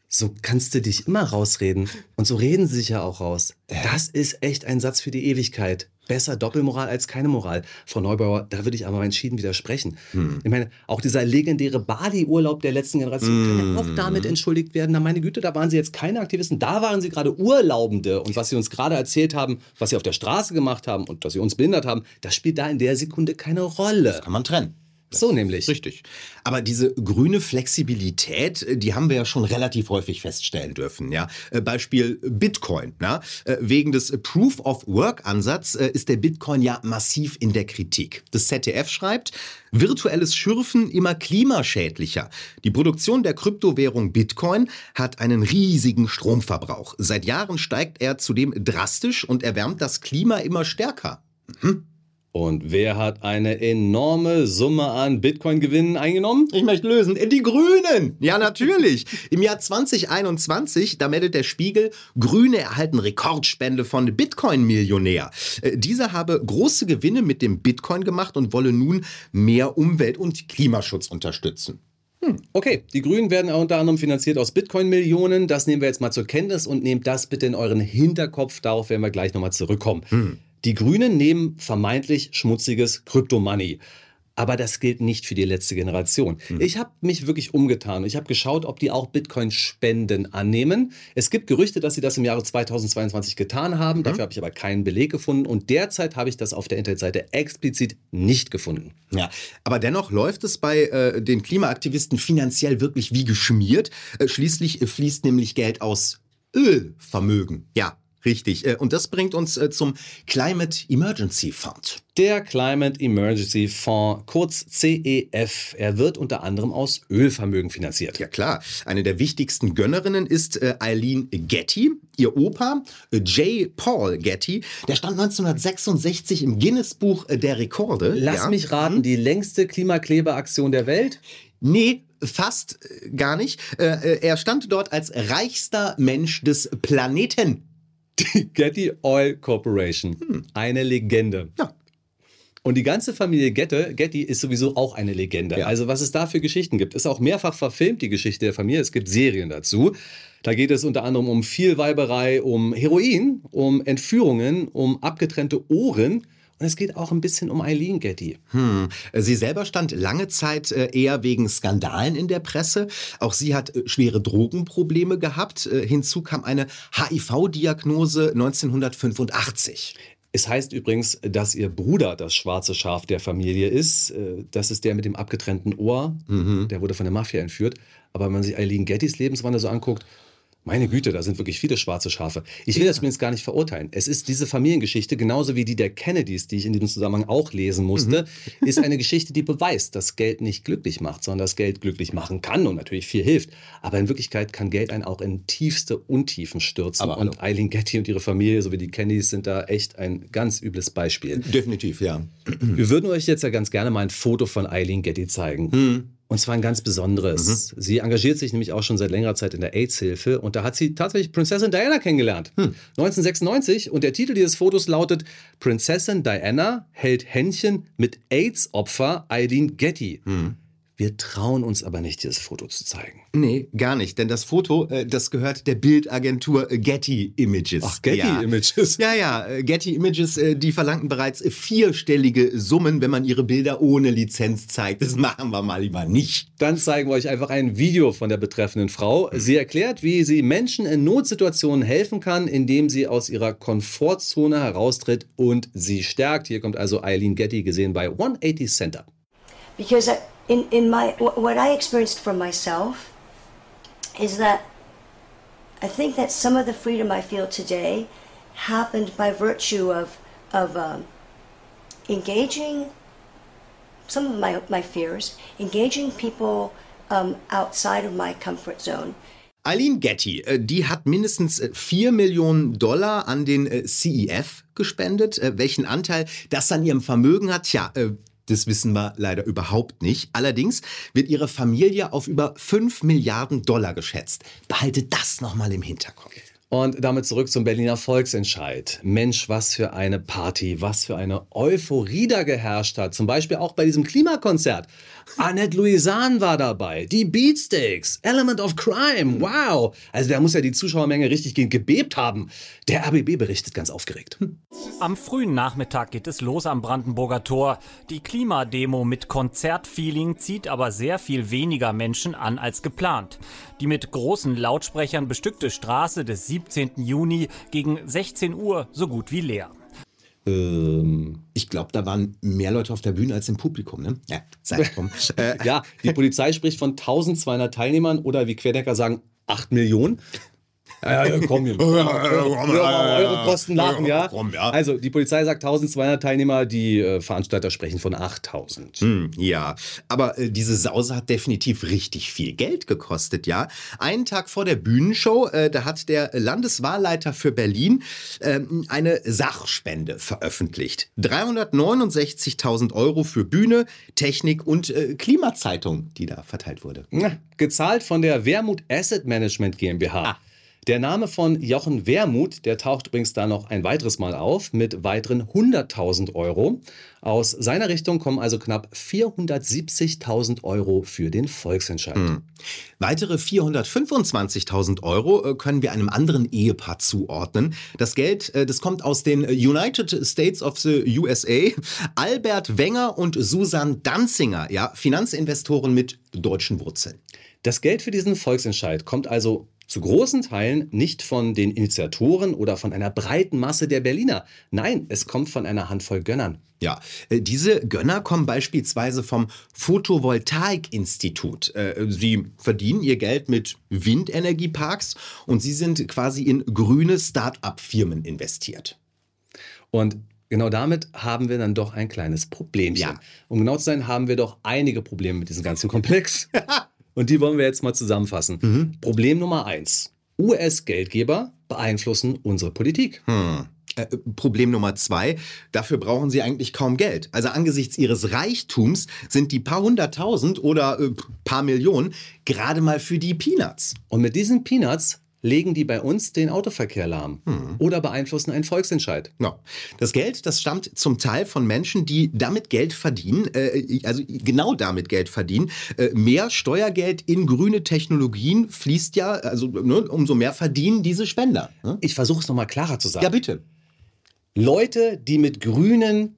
So kannst du dich immer rausreden. Und so reden sie sich ja auch raus. Das ist echt ein Satz für die Ewigkeit. Besser Doppelmoral als keine Moral. Frau Neubauer, da würde ich aber entschieden widersprechen. Ich meine, auch dieser legendäre Bali-Urlaub der letzten Generation kann ja auch damit entschuldigt werden. Na meine Güte, da waren sie jetzt keine Aktivisten, da waren sie gerade Urlaubende. Und was sie uns gerade erzählt haben, was sie auf der Straße gemacht haben und dass sie uns behindert haben, das spielt da in der Sekunde keine Rolle. Kann man trennen. So nämlich. Richtig. Aber diese grüne Flexibilität, äh, die haben wir ja schon relativ häufig feststellen dürfen. Ja? Äh, Beispiel Bitcoin. Ja? Äh, Wegen des Proof-of-Work-Ansatz äh, ist der Bitcoin ja massiv in der Kritik. Das ZDF schreibt, virtuelles Schürfen immer klimaschädlicher. Die Produktion der Kryptowährung Bitcoin hat einen riesigen Stromverbrauch. Seit Jahren steigt er zudem drastisch und erwärmt das Klima immer stärker. Mhm. Und wer hat eine enorme Summe an Bitcoin-Gewinnen eingenommen? Ich möchte lösen. Die Grünen! Ja, natürlich. Im Jahr 2021, da meldet der Spiegel, Grüne erhalten Rekordspende von Bitcoin-Millionär. Äh, Dieser habe große Gewinne mit dem Bitcoin gemacht und wolle nun mehr Umwelt- und Klimaschutz unterstützen. Hm, okay, die Grünen werden unter anderem finanziert aus Bitcoin-Millionen. Das nehmen wir jetzt mal zur Kenntnis und nehmt das bitte in euren Hinterkopf. Darauf werden wir gleich nochmal zurückkommen. Die Grünen nehmen vermeintlich schmutziges Kryptomoney. Aber das gilt nicht für die letzte Generation. Ich habe mich wirklich umgetan. Ich habe geschaut, ob die auch Bitcoin-Spenden annehmen. Es gibt Gerüchte, dass sie das im Jahre 2022 getan haben. Dafür habe ich aber keinen Beleg gefunden. Und derzeit habe ich das auf der Internetseite explizit nicht gefunden. Ja, aber dennoch läuft es bei äh, den Klimaaktivisten finanziell wirklich wie geschmiert. Äh, schließlich äh, fließt nämlich Geld aus Ölvermögen. Ja, richtig. Äh, und das bringt uns äh, zum Climate Emergency Fund. Der Climate Emergency Fonds, kurz CEF, er wird unter anderem aus Ölvermögen finanziert. Ja klar, eine der wichtigsten Gönnerinnen ist äh, Eileen Getty. Ihr Opa, J. Paul Getty, der stand 1966 im Guinness-Buch der Rekorde. Lass ja. mich raten, die längste Klimaklebeaktion der Welt? Nee, fast gar nicht. Er stand dort als reichster Mensch des Planeten. Die Getty Oil Corporation. Eine Legende. Ja. Und die ganze Familie Getty, Getty ist sowieso auch eine Legende. Ja. Also was es da für Geschichten gibt, ist auch mehrfach verfilmt, die Geschichte der Familie. Es gibt Serien dazu. Da geht es unter anderem um Vielweiberei, um Heroin, um Entführungen, um abgetrennte Ohren. Und es geht auch ein bisschen um Eileen Getty. Hm. Sie selber stand lange Zeit äh, eher wegen Skandalen in der Presse. Auch sie hat äh, schwere Drogenprobleme gehabt. Äh, Hinzu kam eine HIV-Diagnose 1985. Es heißt übrigens, dass ihr Bruder das schwarze Schaf der Familie ist. Das ist der mit dem abgetrennten Ohr. Der wurde von der Mafia entführt. Aber wenn man sich Eileen Gettys Lebenswandel so anguckt, Meine Güte, da sind wirklich viele schwarze Schafe. Ich will das übrigens gar nicht verurteilen. Es ist diese Familiengeschichte, genauso wie die der Kennedys, die ich in diesem Zusammenhang auch lesen musste, mhm. ist eine Geschichte, die beweist, dass Geld nicht glücklich macht, sondern dass Geld glücklich machen kann und natürlich viel hilft. Aber in Wirklichkeit kann Geld einen auch in tiefste Untiefen stürzen. Aber und Eileen Getty und ihre Familie sowie die Kennedys sind da echt ein ganz übles Beispiel. Definitiv, ja. Wir würden euch jetzt ja ganz gerne mal ein Foto von Eileen Getty zeigen. Hm. Und zwar ein ganz besonderes. Mhm. Sie engagiert sich nämlich auch schon seit längerer Zeit in der AIDS-Hilfe und da hat sie tatsächlich Prinzessin Diana kennengelernt. Hm. 1996 und der Titel dieses Fotos lautet Prinzessin Diana hält Händchen mit AIDS-Opfer Eileen Getty. Hm. Wir trauen uns aber nicht, dieses Foto zu zeigen. Nee, gar nicht, denn das Foto, äh, das gehört der Bildagentur äh, Getty Images. Ach, Getty ja. Images. Ja, ja, äh, Getty Images, die verlangten bereits vierstellige Summen, wenn man ihre Bilder ohne Lizenz zeigt. Das machen wir mal lieber nicht. Dann zeigen wir euch einfach ein Video von der betreffenden Frau. Sie erklärt, wie sie Menschen in Notsituationen helfen kann, indem sie aus ihrer Komfortzone heraustritt und sie stärkt. Hier kommt also Eileen Getty, gesehen bei 180 Center. Because I, in, in my what I experienced for myself is that I think that some of the freedom I feel today happened by virtue of of um, engaging some of my my fears, engaging people um, outside of my comfort zone. Eileen Getty, äh, die hat mindestens 4 Millionen Dollar an den äh, CEF gespendet. Äh, welchen Anteil das an ihrem Vermögen hat, tja, das wissen wir leider überhaupt nicht. Allerdings wird ihre Familie auf über 5 Milliarden Dollar geschätzt. Behaltet das nochmal im Hinterkopf. Und damit zurück zum Berliner Volksentscheid. Mensch, was für eine Party, was für eine Euphorie da geherrscht hat. Zum Beispiel auch bei diesem Klimakonzert. Annette Louisanne war dabei, die Beatsteaks, Element of Crime, wow. Also da muss ja die Zuschauermenge richtig gebebt haben. Der RBB berichtet ganz aufgeregt. Am frühen Nachmittag geht es los am Brandenburger Tor. Die Klimademo mit Konzertfeeling zieht aber sehr viel weniger Menschen an als geplant. Die mit großen Lautsprechern bestückte Straße des 17. Juni gegen 16 Uhr so gut wie leer. Ähm, ich glaube, da waren mehr Leute auf der Bühne als im Publikum. Ne? Ja, sei drum. äh, ja, die Polizei spricht von 1200 Teilnehmern oder wie Querdecker sagen, 8 Millionen. Ja, ja, komm, hier. eure Kosten lachen, ja? Also, die Polizei sagt 1200 Teilnehmer, die äh, Veranstalter sprechen von 8000. Hm, ja, aber äh, diese Sause hat definitiv richtig viel Geld gekostet, ja? Einen Tag vor der Bühnenshow, äh, da hat der Landeswahlleiter für Berlin ähm, eine Sachspende veröffentlicht. 369.000 Euro für Bühne, Technik und äh, Klimazeitung, die da verteilt wurde. Ja, gezahlt von der Wermut Asset Management GmbH. Ah. Der Name von Jochen Wermuth, der taucht übrigens da noch ein weiteres Mal auf mit weiteren 100.000 Euro. Aus seiner Richtung kommen also knapp 470.000 Euro für den Volksentscheid. Hm. Weitere 425.000 Euro äh, können wir einem anderen Ehepaar zuordnen. Das Geld, äh, das kommt aus den United States of the USA. Albert Wenger und Susan Danzinger, ja, Finanzinvestoren mit deutschen Wurzeln. Das Geld für diesen Volksentscheid kommt also zu großen Teilen nicht von den Initiatoren oder von einer breiten Masse der Berliner. Nein, es kommt von einer Handvoll Gönnern. Ja, äh, diese Gönner kommen beispielsweise vom Photovoltaik-Institut. Äh, sie verdienen ihr Geld mit Windenergieparks und sie sind quasi in grüne Start-up-Firmen investiert. Und Genau damit haben wir dann doch ein kleines Problemchen. Ja. Um genau zu sein, haben wir doch einige Probleme mit diesem ganzen Komplex. Und die wollen wir jetzt mal zusammenfassen. Mhm. Problem Nummer eins. US-Geldgeber beeinflussen unsere Politik. Hm. Äh, Problem Nummer zwei, dafür brauchen sie eigentlich kaum Geld. Also angesichts ihres Reichtums sind die paar hunderttausend oder äh, paar Millionen gerade mal für die Peanuts. Und mit diesen Peanuts legen die bei uns den Autoverkehr lahm Hm. oder beeinflussen einen Volksentscheid. Ja. Das Geld, das stammt zum Teil von Menschen, die damit Geld verdienen, äh, also genau damit Geld verdienen. Äh, mehr Steuergeld in grüne Technologien fließt ja, also ne, umso mehr verdienen diese Spender. Ne? Ich versuche es nochmal klarer zu sagen. Ja, bitte. Leute, die mit grünen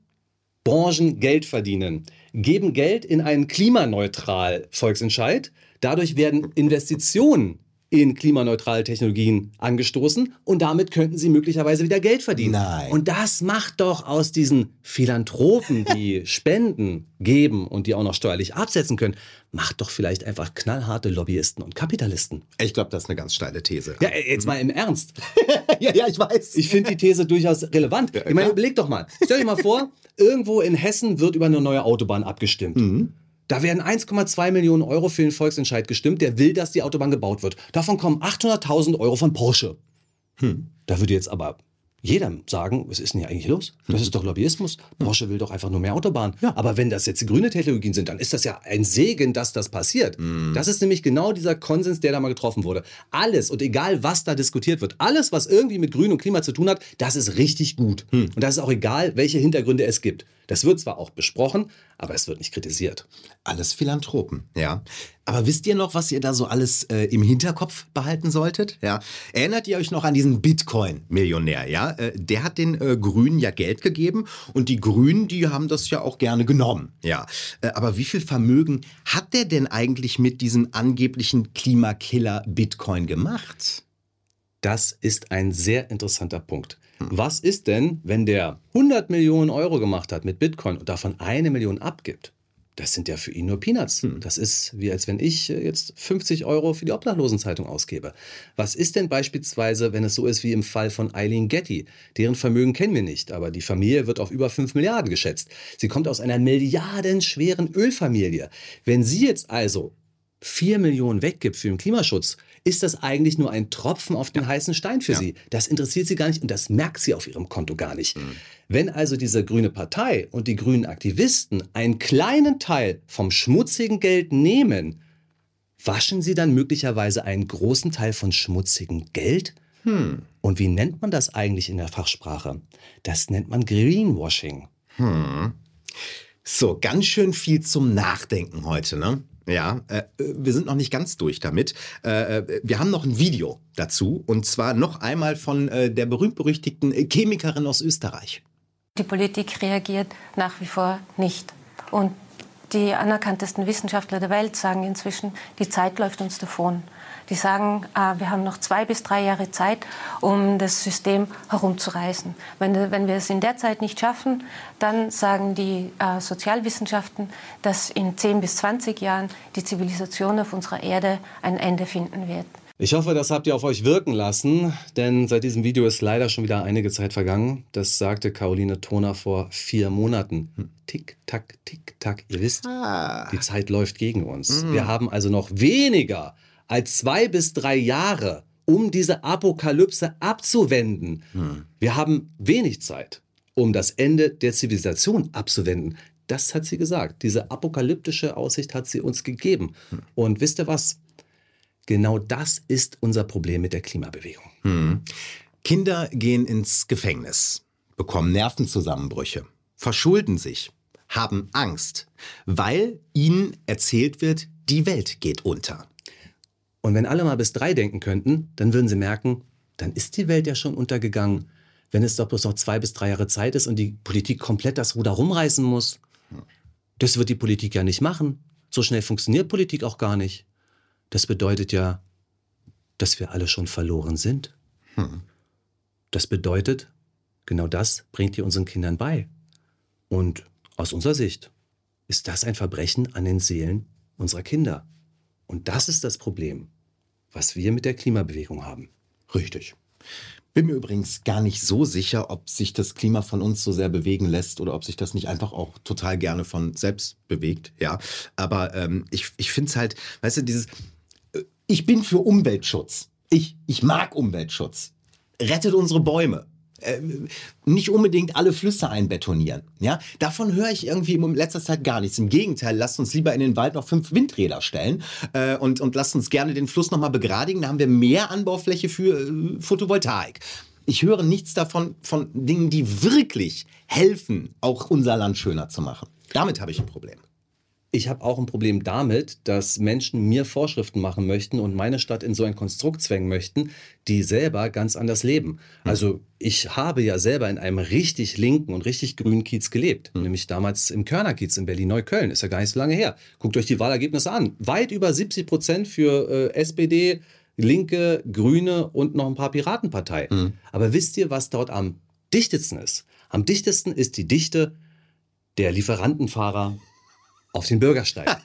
Branchen Geld verdienen, geben Geld in einen klimaneutral Volksentscheid. Dadurch werden Investitionen in klimaneutrale Technologien angestoßen und damit könnten sie möglicherweise wieder Geld verdienen. Nein. Und das macht doch aus diesen Philanthropen, die Spenden geben und die auch noch steuerlich absetzen können, macht doch vielleicht einfach knallharte Lobbyisten und Kapitalisten. Ich glaube, das ist eine ganz steile These. Ja, jetzt mal im Ernst. ja, ja, ich weiß. Ich finde die These durchaus relevant. Ja, ich meine, überleg doch mal. Stell dir mal vor, irgendwo in Hessen wird über eine neue Autobahn abgestimmt. Mhm. Da werden 1,2 Millionen Euro für den Volksentscheid gestimmt, der will, dass die Autobahn gebaut wird. Davon kommen 800.000 Euro von Porsche. Hm. Da würde jetzt aber jeder sagen, was ist denn hier eigentlich los? Das ist doch Lobbyismus. Porsche will doch einfach nur mehr Autobahn. Aber wenn das jetzt die grüne Technologien sind, dann ist das ja ein Segen, dass das passiert. Das ist nämlich genau dieser Konsens, der da mal getroffen wurde. Alles und egal, was da diskutiert wird, alles, was irgendwie mit Grün und Klima zu tun hat, das ist richtig gut. Und das ist auch egal, welche Hintergründe es gibt. Das wird zwar auch besprochen, aber es wird nicht kritisiert. Alles Philanthropen, ja. Aber wisst ihr noch, was ihr da so alles äh, im Hinterkopf behalten solltet? Ja. Erinnert ihr euch noch an diesen Bitcoin-Millionär, ja? Äh, der hat den äh, Grünen ja Geld gegeben und die Grünen, die haben das ja auch gerne genommen, ja. Äh, aber wie viel Vermögen hat der denn eigentlich mit diesem angeblichen Klimakiller Bitcoin gemacht? Das ist ein sehr interessanter Punkt. Was ist denn, wenn der 100 Millionen Euro gemacht hat mit Bitcoin und davon eine Million abgibt? Das sind ja für ihn nur Peanuts. Das ist wie als wenn ich äh, jetzt 50 Euro für die Obdachlosenzeitung ausgebe. Was ist denn beispielsweise, wenn es so ist wie im Fall von Eileen Getty? Deren Vermögen kennen wir nicht, aber die Familie wird auf über 5 Milliarden geschätzt. Sie kommt aus einer milliardenschweren Ölfamilie. Wenn sie jetzt also 4 Millionen weggibt für den Klimaschutz, ist das eigentlich nur ein Tropfen auf den heißen Stein für sie. Das interessiert sie gar nicht und das merkt sie auf ihrem Konto gar nicht. Wenn also diese grüne Partei und die grünen Aktivisten einen kleinen Teil vom schmutzigen Geld nehmen, waschen sie dann möglicherweise einen großen Teil von schmutzigem Geld? Hm. Und wie nennt man das eigentlich in der Fachsprache? Das nennt man Greenwashing. Hm. So, ganz schön viel zum Nachdenken heute, ne? Ja, äh, wir sind noch nicht ganz durch damit. Äh, äh, wir haben noch ein Video dazu und zwar noch einmal von äh, der berühmt-berüchtigten Chemikerin aus Österreich. Die Politik reagiert nach wie vor nicht. Und die anerkanntesten Wissenschaftler der Welt sagen inzwischen, die Zeit läuft uns davon. Die sagen, äh, wir haben noch zwei bis drei Jahre Zeit, um das System herumzureißen. Wenn, wenn wir es in der Zeit nicht schaffen, dann sagen die äh, Sozialwissenschaften, dass in 10 bis 20 Jahren die Zivilisation auf unserer Erde ein Ende finden wird. Ich hoffe, das habt ihr auf euch wirken lassen, denn seit diesem Video ist leider schon wieder einige Zeit vergangen. Das sagte Caroline Toner vor vier Monaten. Tick, tack, tick, tack. Ihr wisst, die Zeit läuft gegen uns. Mhm. Wir haben also noch weniger als zwei bis drei Jahre, um diese Apokalypse abzuwenden. Wir haben wenig Zeit, um das Ende der Zivilisation abzuwenden. Das hat sie gesagt. Diese apokalyptische Aussicht hat sie uns gegeben. Und wisst ihr was? Genau das ist unser Problem mit der Klimabewegung. Hm. Kinder gehen ins Gefängnis, bekommen Nervenzusammenbrüche, verschulden sich, haben Angst, weil ihnen erzählt wird, die Welt geht unter. Und wenn alle mal bis drei denken könnten, dann würden sie merken, dann ist die Welt ja schon untergegangen. Wenn es doch bloß noch zwei bis drei Jahre Zeit ist und die Politik komplett das Ruder rumreißen muss. Das wird die Politik ja nicht machen. So schnell funktioniert Politik auch gar nicht. Das bedeutet ja, dass wir alle schon verloren sind. Hm. Das bedeutet, genau das bringt ihr unseren Kindern bei. Und aus unserer Sicht ist das ein Verbrechen an den Seelen unserer Kinder. Und das ist das Problem, was wir mit der Klimabewegung haben. Richtig. Bin mir übrigens gar nicht so sicher, ob sich das Klima von uns so sehr bewegen lässt oder ob sich das nicht einfach auch total gerne von selbst bewegt. Ja, aber ähm, ich, ich finde es halt, weißt du, dieses, äh, ich bin für Umweltschutz. Ich, ich mag Umweltschutz. Rettet unsere Bäume. Äh, nicht unbedingt alle Flüsse einbetonieren. Ja, davon höre ich irgendwie in letzter Zeit gar nichts. Im Gegenteil, lasst uns lieber in den Wald noch fünf Windräder stellen äh, und, und lasst uns gerne den Fluss nochmal begradigen. Da haben wir mehr Anbaufläche für äh, Photovoltaik. Ich höre nichts davon von Dingen, die wirklich helfen, auch unser Land schöner zu machen. Damit habe ich ein Problem. Ich habe auch ein Problem damit, dass Menschen mir Vorschriften machen möchten und meine Stadt in so ein Konstrukt zwängen möchten, die selber ganz anders leben. Also ich habe ja selber in einem richtig linken und richtig grünen Kiez gelebt, nämlich damals im Körnerkiez in Berlin-Neukölln, ist ja gar nicht so lange her. Guckt euch die Wahlergebnisse an. Weit über 70 Prozent für äh, SPD, Linke, Grüne und noch ein paar Piratenparteien. Mhm. Aber wisst ihr, was dort am dichtesten ist? Am dichtesten ist die Dichte der Lieferantenfahrer auf den Bürgersteig.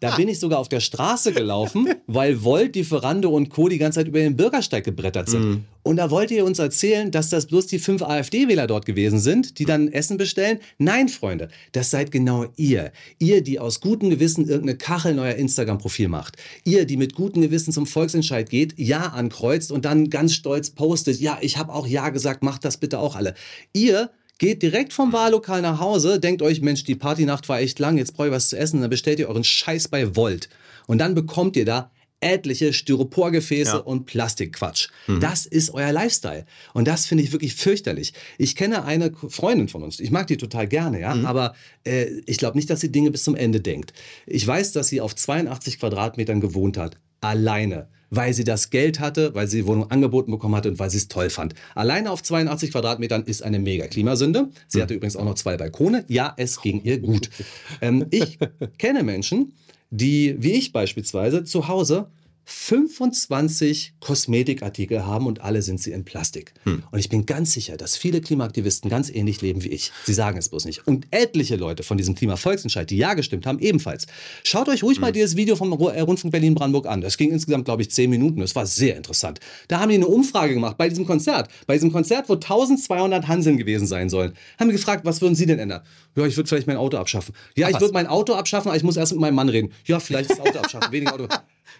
Da bin ich sogar auf der Straße gelaufen, weil Volt, Lieferando und Co. die ganze Zeit über den Bürgersteig gebrettert sind. Mhm. Und da wollt ihr uns erzählen, dass das bloß die fünf AfD-Wähler dort gewesen sind, die dann Essen bestellen? Nein, Freunde, das seid genau ihr. Ihr, die aus gutem Gewissen irgendeine Kachel in euer Instagram-Profil macht. Ihr, die mit gutem Gewissen zum Volksentscheid geht, Ja ankreuzt und dann ganz stolz postet, ja, ich habe auch Ja gesagt, macht das bitte auch alle. Ihr Geht direkt vom Wahllokal nach Hause, denkt euch, Mensch, die Partynacht war echt lang, jetzt brauche ich was zu essen, dann bestellt ihr euren Scheiß bei Volt. Und dann bekommt ihr da etliche Styroporgefäße Ja. und Plastikquatsch. Mhm. Das ist euer Lifestyle. Und das finde ich wirklich fürchterlich. Ich kenne eine Freundin von uns, ich mag die total gerne, ja, aber äh, ich glaube nicht, dass sie Dinge bis zum Ende denkt. Ich weiß, dass sie auf 82 Quadratmetern gewohnt hat, alleine. Weil sie das Geld hatte, weil sie die Wohnung angeboten bekommen hatte und weil sie es toll fand. Alleine auf 82 Quadratmetern ist eine mega Klimasünde. Sie hatte übrigens auch noch zwei Balkone. Ja, es ging ihr gut. Ähm, ich kenne Menschen, die, wie ich beispielsweise, zu Hause 25 Kosmetikartikel haben und alle sind sie in Plastik. Und ich bin ganz sicher, dass viele Klimaaktivisten ganz ähnlich leben wie ich. Sie sagen es bloß nicht. Und etliche Leute von diesem Klimavolksentscheid, die ja gestimmt haben, ebenfalls. Schaut euch ruhig mal dieses Video vom äh, Rundfunk Berlin-Brandenburg an. Das ging insgesamt, glaube ich, 10 Minuten. Das war sehr interessant. Da haben die eine Umfrage gemacht bei diesem Konzert. Bei diesem Konzert, wo 1200 Hanseln gewesen sein sollen. Haben wir gefragt, was würden Sie denn ändern? Ja, ich würde vielleicht mein Auto abschaffen. Ja, Ach, ich würde mein Auto abschaffen, aber ich muss erst mit meinem Mann reden. Ja, vielleicht das Auto abschaffen, weniger Auto.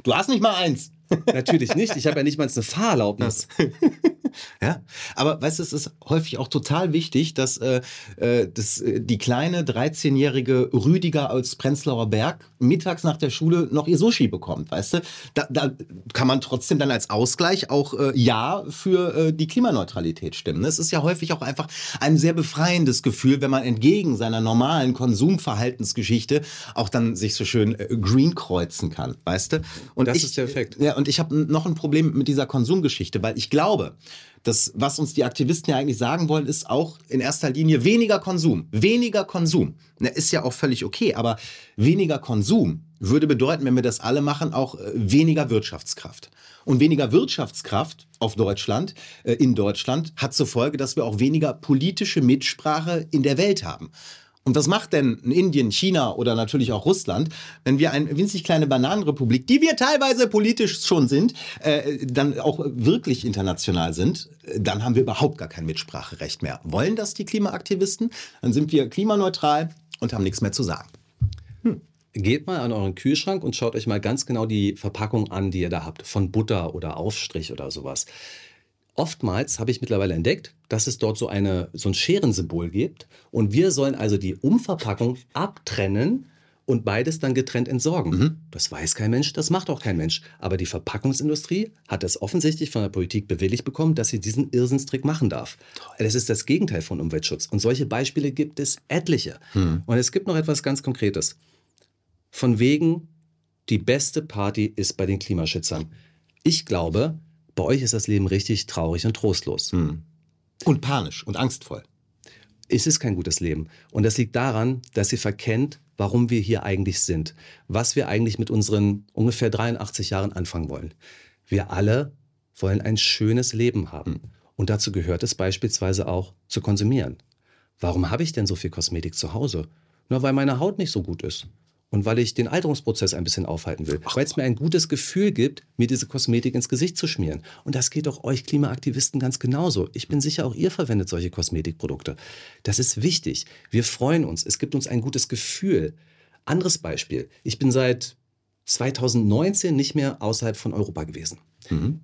Du hast nicht mal eins. Natürlich nicht. Ich habe ja nicht mal eine Fahrerlaubnis. Ja, aber weißt du, es ist häufig auch total wichtig, dass, äh, äh, dass äh, die kleine 13-jährige Rüdiger aus Prenzlauer Berg mittags nach der Schule noch ihr Sushi bekommt, weißt du? Da, da kann man trotzdem dann als Ausgleich auch äh, Ja für äh, die Klimaneutralität stimmen. Es ist ja häufig auch einfach ein sehr befreiendes Gefühl, wenn man entgegen seiner normalen Konsumverhaltensgeschichte auch dann sich so schön green kreuzen kann, weißt du? Und Das ich, ist der Effekt. Ja, und ich habe noch ein Problem mit dieser Konsumgeschichte, weil ich glaube, das, was uns die Aktivisten ja eigentlich sagen wollen, ist auch in erster Linie weniger Konsum. Weniger Konsum. Na, ist ja auch völlig okay, aber weniger Konsum würde bedeuten, wenn wir das alle machen, auch äh, weniger Wirtschaftskraft. Und weniger Wirtschaftskraft auf Deutschland, äh, in Deutschland, hat zur Folge, dass wir auch weniger politische Mitsprache in der Welt haben. Und was macht denn in Indien, China oder natürlich auch Russland, wenn wir eine winzig kleine Bananenrepublik, die wir teilweise politisch schon sind, äh, dann auch wirklich international sind, dann haben wir überhaupt gar kein Mitspracherecht mehr. Wollen das die Klimaaktivisten? Dann sind wir klimaneutral und haben nichts mehr zu sagen. Geht mal an euren Kühlschrank und schaut euch mal ganz genau die Verpackung an, die ihr da habt. Von Butter oder Aufstrich oder sowas. Oftmals habe ich mittlerweile entdeckt, dass es dort so, eine, so ein Scherensymbol gibt. Und wir sollen also die Umverpackung abtrennen und beides dann getrennt entsorgen. Das weiß kein Mensch, das macht auch kein Mensch. Aber die Verpackungsindustrie hat es offensichtlich von der Politik bewilligt bekommen, dass sie diesen Irrsinnstrick machen darf. Das ist das Gegenteil von Umweltschutz. Und solche Beispiele gibt es etliche. Und es gibt noch etwas ganz Konkretes. Von wegen, die beste Party ist bei den Klimaschützern. Ich glaube, bei euch ist das Leben richtig traurig und trostlos. Und panisch und angstvoll. Es ist kein gutes Leben. Und das liegt daran, dass ihr verkennt, warum wir hier eigentlich sind. Was wir eigentlich mit unseren ungefähr 83 Jahren anfangen wollen. Wir alle wollen ein schönes Leben haben. Und dazu gehört es beispielsweise auch zu konsumieren. Warum habe ich denn so viel Kosmetik zu Hause? Nur weil meine Haut nicht so gut ist. Und weil ich den Alterungsprozess ein bisschen aufhalten will. Weil es mir ein gutes Gefühl gibt, mir diese Kosmetik ins Gesicht zu schmieren. Und das geht auch euch Klimaaktivisten ganz genauso. Ich bin sicher, auch ihr verwendet solche Kosmetikprodukte. Das ist wichtig. Wir freuen uns. Es gibt uns ein gutes Gefühl. Anderes Beispiel. Ich bin seit 2019 nicht mehr außerhalb von Europa gewesen.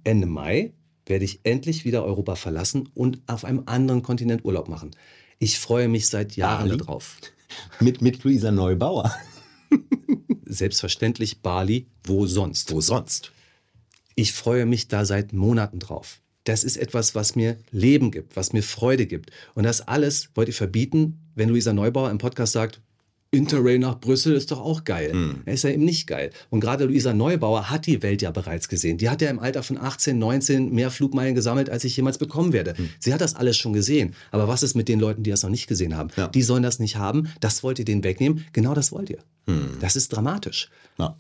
Ende Mai werde ich endlich wieder Europa verlassen und auf einem anderen Kontinent Urlaub machen. Ich freue mich seit Jahren darauf. Mit, mit Luisa Neubauer. Selbstverständlich Bali, wo sonst? Wo sonst? Ich freue mich da seit Monaten drauf. Das ist etwas, was mir Leben gibt, was mir Freude gibt. Und das alles wollt ihr verbieten, wenn Luisa Neubauer im Podcast sagt, Interrail nach Brüssel ist doch auch geil. Er ist ja eben nicht geil. Und gerade Luisa Neubauer hat die Welt ja bereits gesehen. Die hat ja im Alter von 18, 19 mehr Flugmeilen gesammelt, als ich jemals bekommen werde. Sie hat das alles schon gesehen. Aber was ist mit den Leuten, die das noch nicht gesehen haben? Die sollen das nicht haben. Das wollt ihr denen wegnehmen. Genau das wollt ihr. Das ist dramatisch. Ja.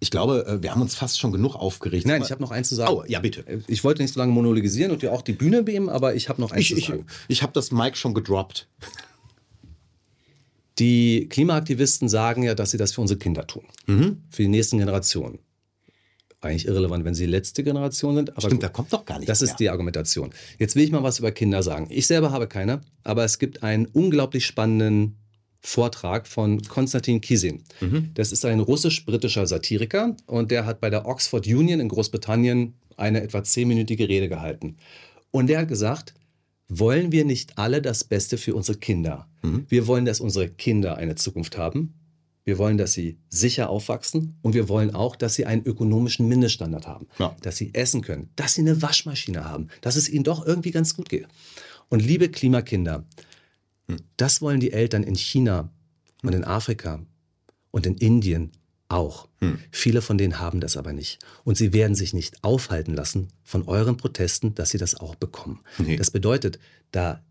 Ich glaube, äh, wir haben uns fast schon genug aufgeregt. Nein, ich habe noch eins zu sagen. Oh, ja, bitte. Ich wollte nicht so lange monologisieren und dir auch die Bühne beamen, aber ich habe noch eins Ich, zu ich, sagen. ich habe das Mic schon gedroppt. Die Klimaaktivisten sagen ja, dass sie das für unsere Kinder tun. Mhm. Für die nächsten Generationen. Eigentlich irrelevant, wenn sie die letzte Generation sind. Aber Stimmt, gut. da kommt doch gar nichts Das ist mehr. die Argumentation. Jetzt will ich mal was über Kinder sagen. Ich selber habe keine, aber es gibt einen unglaublich spannenden Vortrag von Konstantin Kisin. Mhm. Das ist ein russisch-britischer Satiriker und der hat bei der Oxford Union in Großbritannien eine etwa zehnminütige Rede gehalten. Und der hat gesagt, wollen wir nicht alle das Beste für unsere Kinder? Mhm. Wir wollen, dass unsere Kinder eine Zukunft haben. Wir wollen, dass sie sicher aufwachsen und wir wollen auch, dass sie einen ökonomischen Mindeststandard haben, Ja. dass sie essen können, dass sie eine Waschmaschine haben, dass es ihnen doch irgendwie ganz gut geht. Und liebe Klimakinder, das wollen die Eltern in China und in Afrika und in Indien auch. Viele von denen haben das aber nicht. Und sie werden sich nicht aufhalten lassen von euren Protesten, dass sie das auch bekommen. Das bedeutet, da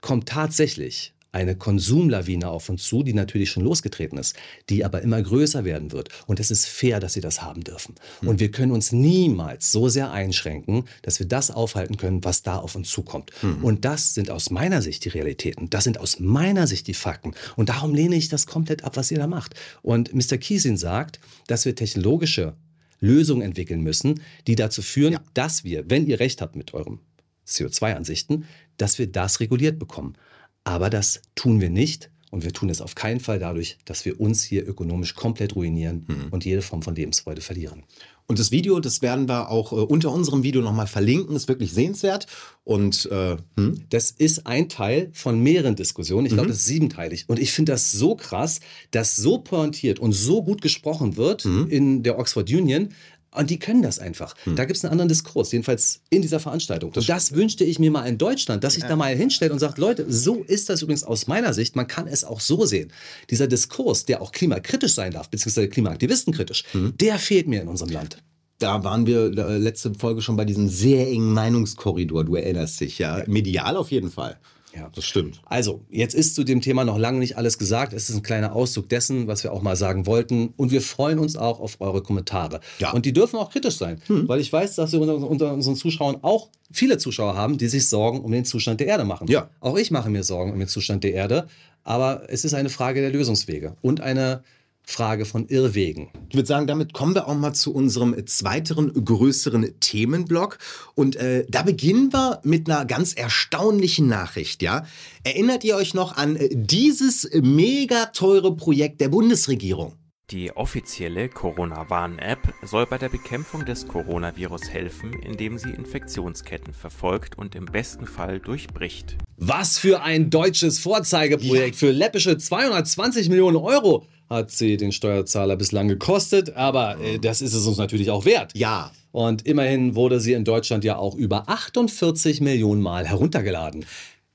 kommt tatsächlich eine Konsumlawine auf uns zu, die natürlich schon losgetreten ist, die aber immer größer werden wird. Und es ist fair, dass sie das haben dürfen. Und wir können uns niemals so sehr einschränken, dass wir das aufhalten können, was da auf uns zukommt. Und das sind aus meiner Sicht die Realitäten. Das sind aus meiner Sicht die Fakten. Und darum lehne ich das komplett ab, was ihr da macht. Und Mr. Kiesin sagt, dass wir technologische Lösungen entwickeln müssen, die dazu führen, dass wir, wenn ihr recht habt mit eurem CO2-Ansichten, dass wir das reguliert bekommen. Aber das tun wir nicht. Und wir tun es auf keinen Fall dadurch, dass wir uns hier ökonomisch komplett ruinieren und jede Form von Lebensfreude verlieren. Und das Video, das werden wir auch äh, unter unserem Video nochmal verlinken, ist wirklich sehenswert. Und äh, hm? Das ist ein Teil von mehreren Diskussionen. Ich glaube, Mhm. das ist siebenteilig. Und ich finde das so krass, dass so pointiert und so gut gesprochen wird Mhm. in der Oxford Union. Und die können das einfach. Da gibt es einen anderen Diskurs, jedenfalls in dieser Veranstaltung. und das wünschte ich mir mal in Deutschland, dass sich da mal hinstellt und sagt, Leute, so ist das übrigens aus meiner Sicht. Man kann es auch so sehen. Dieser Diskurs, der auch klimakritisch sein darf, beziehungsweise klimaaktivistenkritisch, der fehlt mir in unserem Land. Da waren wir äh, letzte Folge schon bei diesem sehr engen Meinungskorridor, du erinnerst dich, ja. Medial auf jeden Fall. Ja. Das stimmt. Also, jetzt ist zu dem Thema noch lange nicht alles gesagt. Es ist ein kleiner Auszug dessen, was wir auch mal sagen wollten. Und wir freuen uns auch auf eure Kommentare. Ja. Und die dürfen auch kritisch sein, weil ich weiß, dass wir unter, unter unseren Zuschauern auch viele Zuschauer haben, die sich Sorgen um den Zustand der Erde machen. Ja. Auch ich mache mir Sorgen um den Zustand der Erde. Aber es ist eine Frage der Lösungswege und eine Frage von Irrwegen. Ich würde sagen, damit kommen wir auch mal zu unserem zweiten größeren Themenblock. Und äh, da beginnen wir mit einer ganz erstaunlichen Nachricht, ja. Erinnert ihr euch noch an äh, dieses mega teure Projekt der Bundesregierung? Die offizielle Corona-Warn-App soll bei der Bekämpfung des Coronavirus helfen, indem sie Infektionsketten verfolgt und im besten Fall durchbricht. Was für ein deutsches Vorzeigeprojekt. Für läppische 220 Millionen Euro hat sie den Steuerzahler bislang gekostet. Aber äh, das ist es uns natürlich auch wert. Ja. Und immerhin wurde sie in Deutschland ja auch über 48 Millionen Mal heruntergeladen.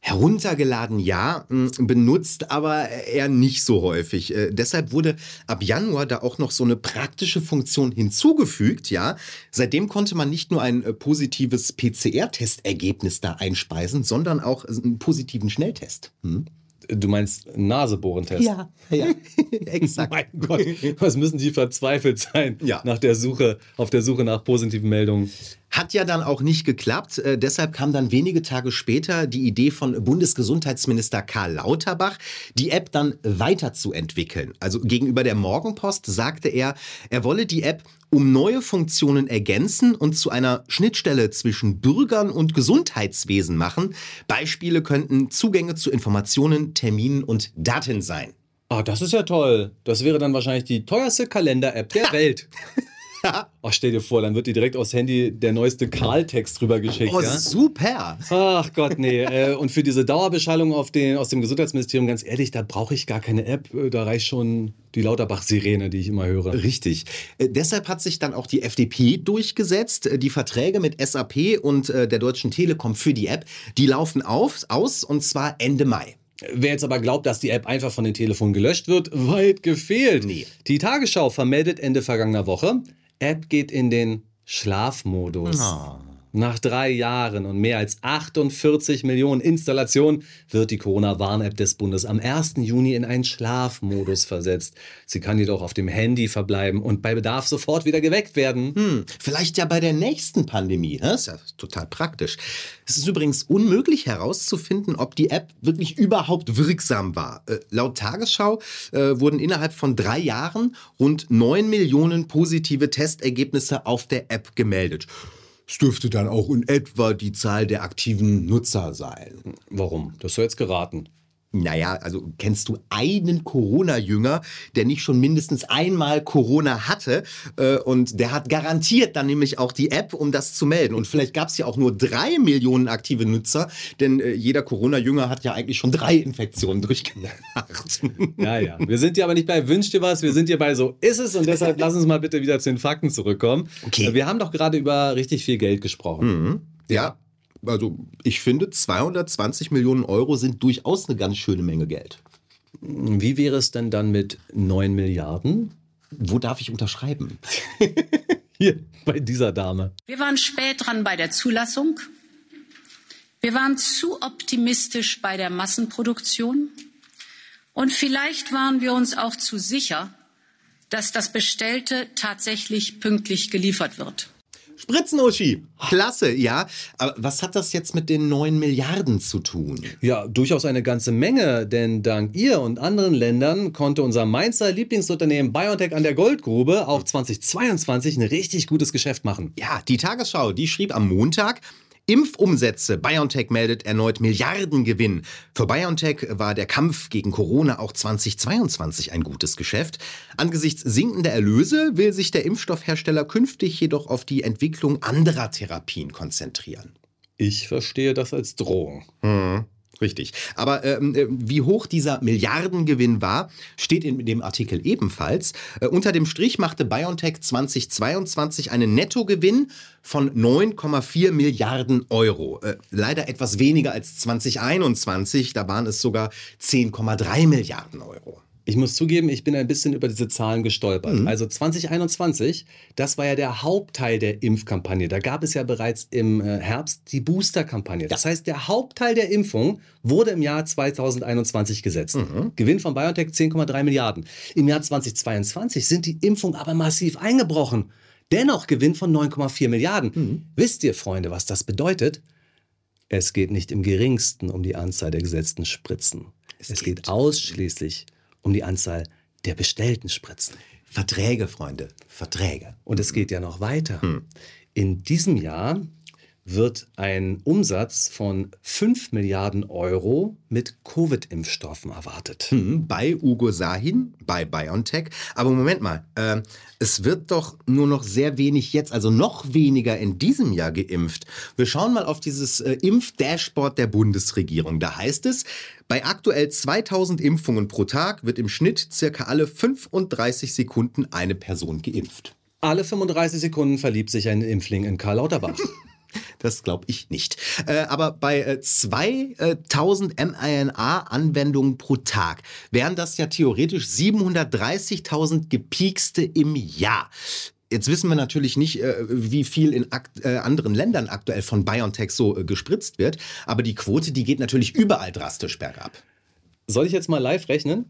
Heruntergeladen ja, benutzt aber eher nicht so häufig. Äh, deshalb wurde ab Januar da auch noch so eine praktische Funktion hinzugefügt, ja. Seitdem konnte man nicht nur ein äh, positives PCR-Testergebnis da einspeisen, sondern auch einen positiven Schnelltest. Hm? Du meinst Nasebohrentest? Ja, ja, exakt. mein Gott, was müssen die verzweifelt sein Ja. nach der Suche, auf der Suche nach positiven Meldungen. Hat ja dann auch nicht geklappt. Äh, deshalb kam dann wenige Tage später die Idee von Bundesgesundheitsminister Karl Lauterbach, die App dann weiterzuentwickeln. Also gegenüber der Morgenpost sagte er, er wolle die App um neue Funktionen ergänzen und zu einer Schnittstelle zwischen Bürgern und Gesundheitswesen machen. Beispiele könnten Zugänge zu Informationen, Terminen und Daten sein. Ah, das ist ja toll. Das wäre dann wahrscheinlich die teuerste Kalender-App der Welt. Ach, stell dir vor, dann wird dir direkt aufs Handy der neueste Karl-Text drüber geschickt. Oh, ja? super! Ach Gott, nee. Äh, Und für diese Dauerbeschallung auf den, aus dem Gesundheitsministerium, ganz ehrlich, da brauche ich gar keine App. Äh, Da reicht schon die Lauterbach-Sirene, die ich immer höre. Richtig. Äh, deshalb hat sich dann auch die FDP durchgesetzt. Die Verträge mit SAP und äh, der Deutschen Telekom für die App, die laufen auf, aus und zwar Ende Mai. Wer jetzt aber glaubt, dass die App einfach von den Telefonen gelöscht wird, weit gefehlt. Nee. Die Tagesschau vermeldet Ende vergangener Woche, App geht in den Schlafmodus. Ah. Nach drei Jahren und mehr als 48 Millionen Installationen wird die Corona-Warn-App des Bundes am 1. Juni in einen Schlafmodus versetzt. Sie kann jedoch auf dem Handy verbleiben und bei Bedarf sofort wieder geweckt werden. Hm, vielleicht ja bei der nächsten Pandemie. Das ist ja total praktisch. Es ist übrigens unmöglich herauszufinden, ob die App wirklich überhaupt wirksam war. Äh, laut Tagesschau äh, wurden innerhalb von drei Jahren rund 9 Millionen positive Testergebnisse auf der App gemeldet. Es dürfte dann auch in etwa die Zahl der aktiven Nutzer sein. Warum? Das du jetzt geraten. Naja, also kennst du einen Corona-Jünger, der nicht schon mindestens einmal Corona hatte? Äh, und der hat garantiert dann nämlich auch die App, um das zu melden. Und vielleicht gab es ja auch nur drei Millionen aktive Nutzer, denn äh, jeder Corona-Jünger hat ja eigentlich schon drei Infektionen durchgemacht. Ja, ja. Wir sind ja aber nicht bei Wünsch dir was, wir sind hier bei So ist es. Und deshalb lass uns mal bitte wieder zu den Fakten zurückkommen. Okay. Wir haben doch gerade über richtig viel Geld gesprochen. Mhm. Ja, also ich finde, 220 Millionen Euro sind durchaus eine ganz schöne Menge Geld. Wie wäre es denn dann mit 9 Milliarden? Wo darf ich unterschreiben? Hier, bei dieser Dame. Wir waren spät dran bei der Zulassung. Wir waren zu optimistisch bei der Massenproduktion. Und vielleicht waren wir uns auch zu sicher, dass das Bestellte tatsächlich pünktlich geliefert wird. Spritzen-Uschi, klasse, ja. Aber was hat das jetzt mit den 9 Milliarden zu tun? Ja, durchaus eine ganze Menge, denn dank ihr und anderen Ländern konnte unser Mainzer Lieblingsunternehmen BioNTech an der Goldgrube auch 2022 ein richtig gutes Geschäft machen. Ja, die Tagesschau, die schrieb am Montag, Impfumsätze. BioNTech meldet erneut Milliardengewinn. Für BioNTech war der Kampf gegen Corona auch 2022 ein gutes Geschäft. Angesichts sinkender Erlöse will sich der Impfstoffhersteller künftig jedoch auf die Entwicklung anderer Therapien konzentrieren. Ich verstehe das als Drohung. Hm. Richtig. Aber ähm, äh, wie hoch dieser Milliardengewinn war, steht in dem Artikel ebenfalls. Äh, unter dem Strich machte BioNTech 2022 einen Nettogewinn von 9,4 Milliarden Euro. Äh, leider etwas weniger als 2021, da waren es sogar 10,3 Milliarden Euro. Ich muss zugeben, ich bin ein bisschen über diese Zahlen gestolpert. Mhm. Also 2021, das war ja der Hauptteil der Impfkampagne. Da gab es ja bereits im äh, Herbst die Booster-Kampagne. Das heißt, der Hauptteil der Impfung wurde im Jahr 2021 gesetzt. Mhm. Gewinn von BioNTech 10,3 Milliarden. Im Jahr 2022 sind die Impfungen aber massiv eingebrochen. Dennoch Gewinn von 9,4 Milliarden. Mhm. Wisst ihr, Freunde, was das bedeutet? Es geht nicht im geringsten um die Anzahl der gesetzten Spritzen. Es, geht ausschließlich um die Anzahl der bestellten Spritzen. Verträge, Freunde, Verträge. Und es geht ja noch weiter. In diesem Jahr wird ein Umsatz von 5 Milliarden Euro mit Covid-Impfstoffen erwartet. Hm, bei Ugo Sahin, bei BioNTech. Aber Moment mal, äh, es wird doch nur noch sehr wenig jetzt, also noch weniger in diesem Jahr geimpft. Wir schauen mal auf dieses äh, Impfdashboard der Bundesregierung. Da heißt es, bei aktuell 2000 Impfungen pro Tag wird im Schnitt circa alle 35 Sekunden eine Person geimpft. Alle 35 Sekunden verliebt sich ein Impfling in Karl Lauterbach. Das glaube ich nicht. Äh, aber bei äh, 2000 mRNA-Anwendungen pro Tag wären das ja theoretisch 730.000 gepiekste im Jahr. Jetzt wissen wir natürlich nicht, äh, wie viel in äh, anderen Ländern aktuell von BioNTech so äh, gespritzt wird, aber die Quote, die geht natürlich überall drastisch bergab. Soll ich jetzt mal live rechnen?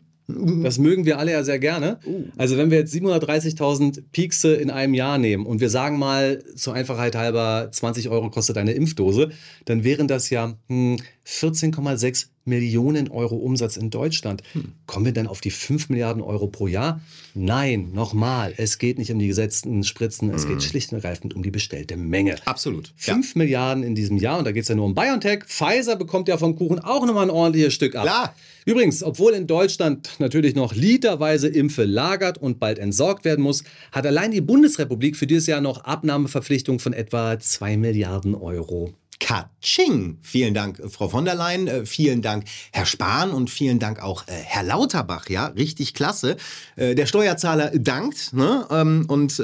Das mögen wir alle ja sehr gerne. Also wenn wir jetzt 730.000 Piekse in einem Jahr nehmen und wir sagen mal zur Einfachheit halber 20 Euro kostet eine Impfdose, dann wären das ja hm, 14,6 Millionen Euro Umsatz in Deutschland. Kommen wir dann auf die 5 Milliarden Euro pro Jahr? Nein, nochmal, es geht nicht um die gesetzten Spritzen, es geht schlicht und ergreifend um die bestellte Menge. Absolut. 5 Milliarden in diesem Jahr und da geht es ja nur um BioNTech. Pfizer bekommt ja vom Kuchen auch nochmal ein ordentliches Stück ab. Klar. Übrigens, obwohl in Deutschland natürlich noch literweise Impfe lagert und bald entsorgt werden muss, hat allein die Bundesrepublik für dieses Jahr noch Abnahmeverpflichtung von etwa 2 Milliarden Euro. Katsching! Vielen Dank, äh, Frau von der Leyen. Äh, vielen Dank, Herr Spahn und vielen Dank auch äh, Herr Lauterbach. Ja, richtig klasse. Der Steuerzahler dankt. Ne? Ähm, und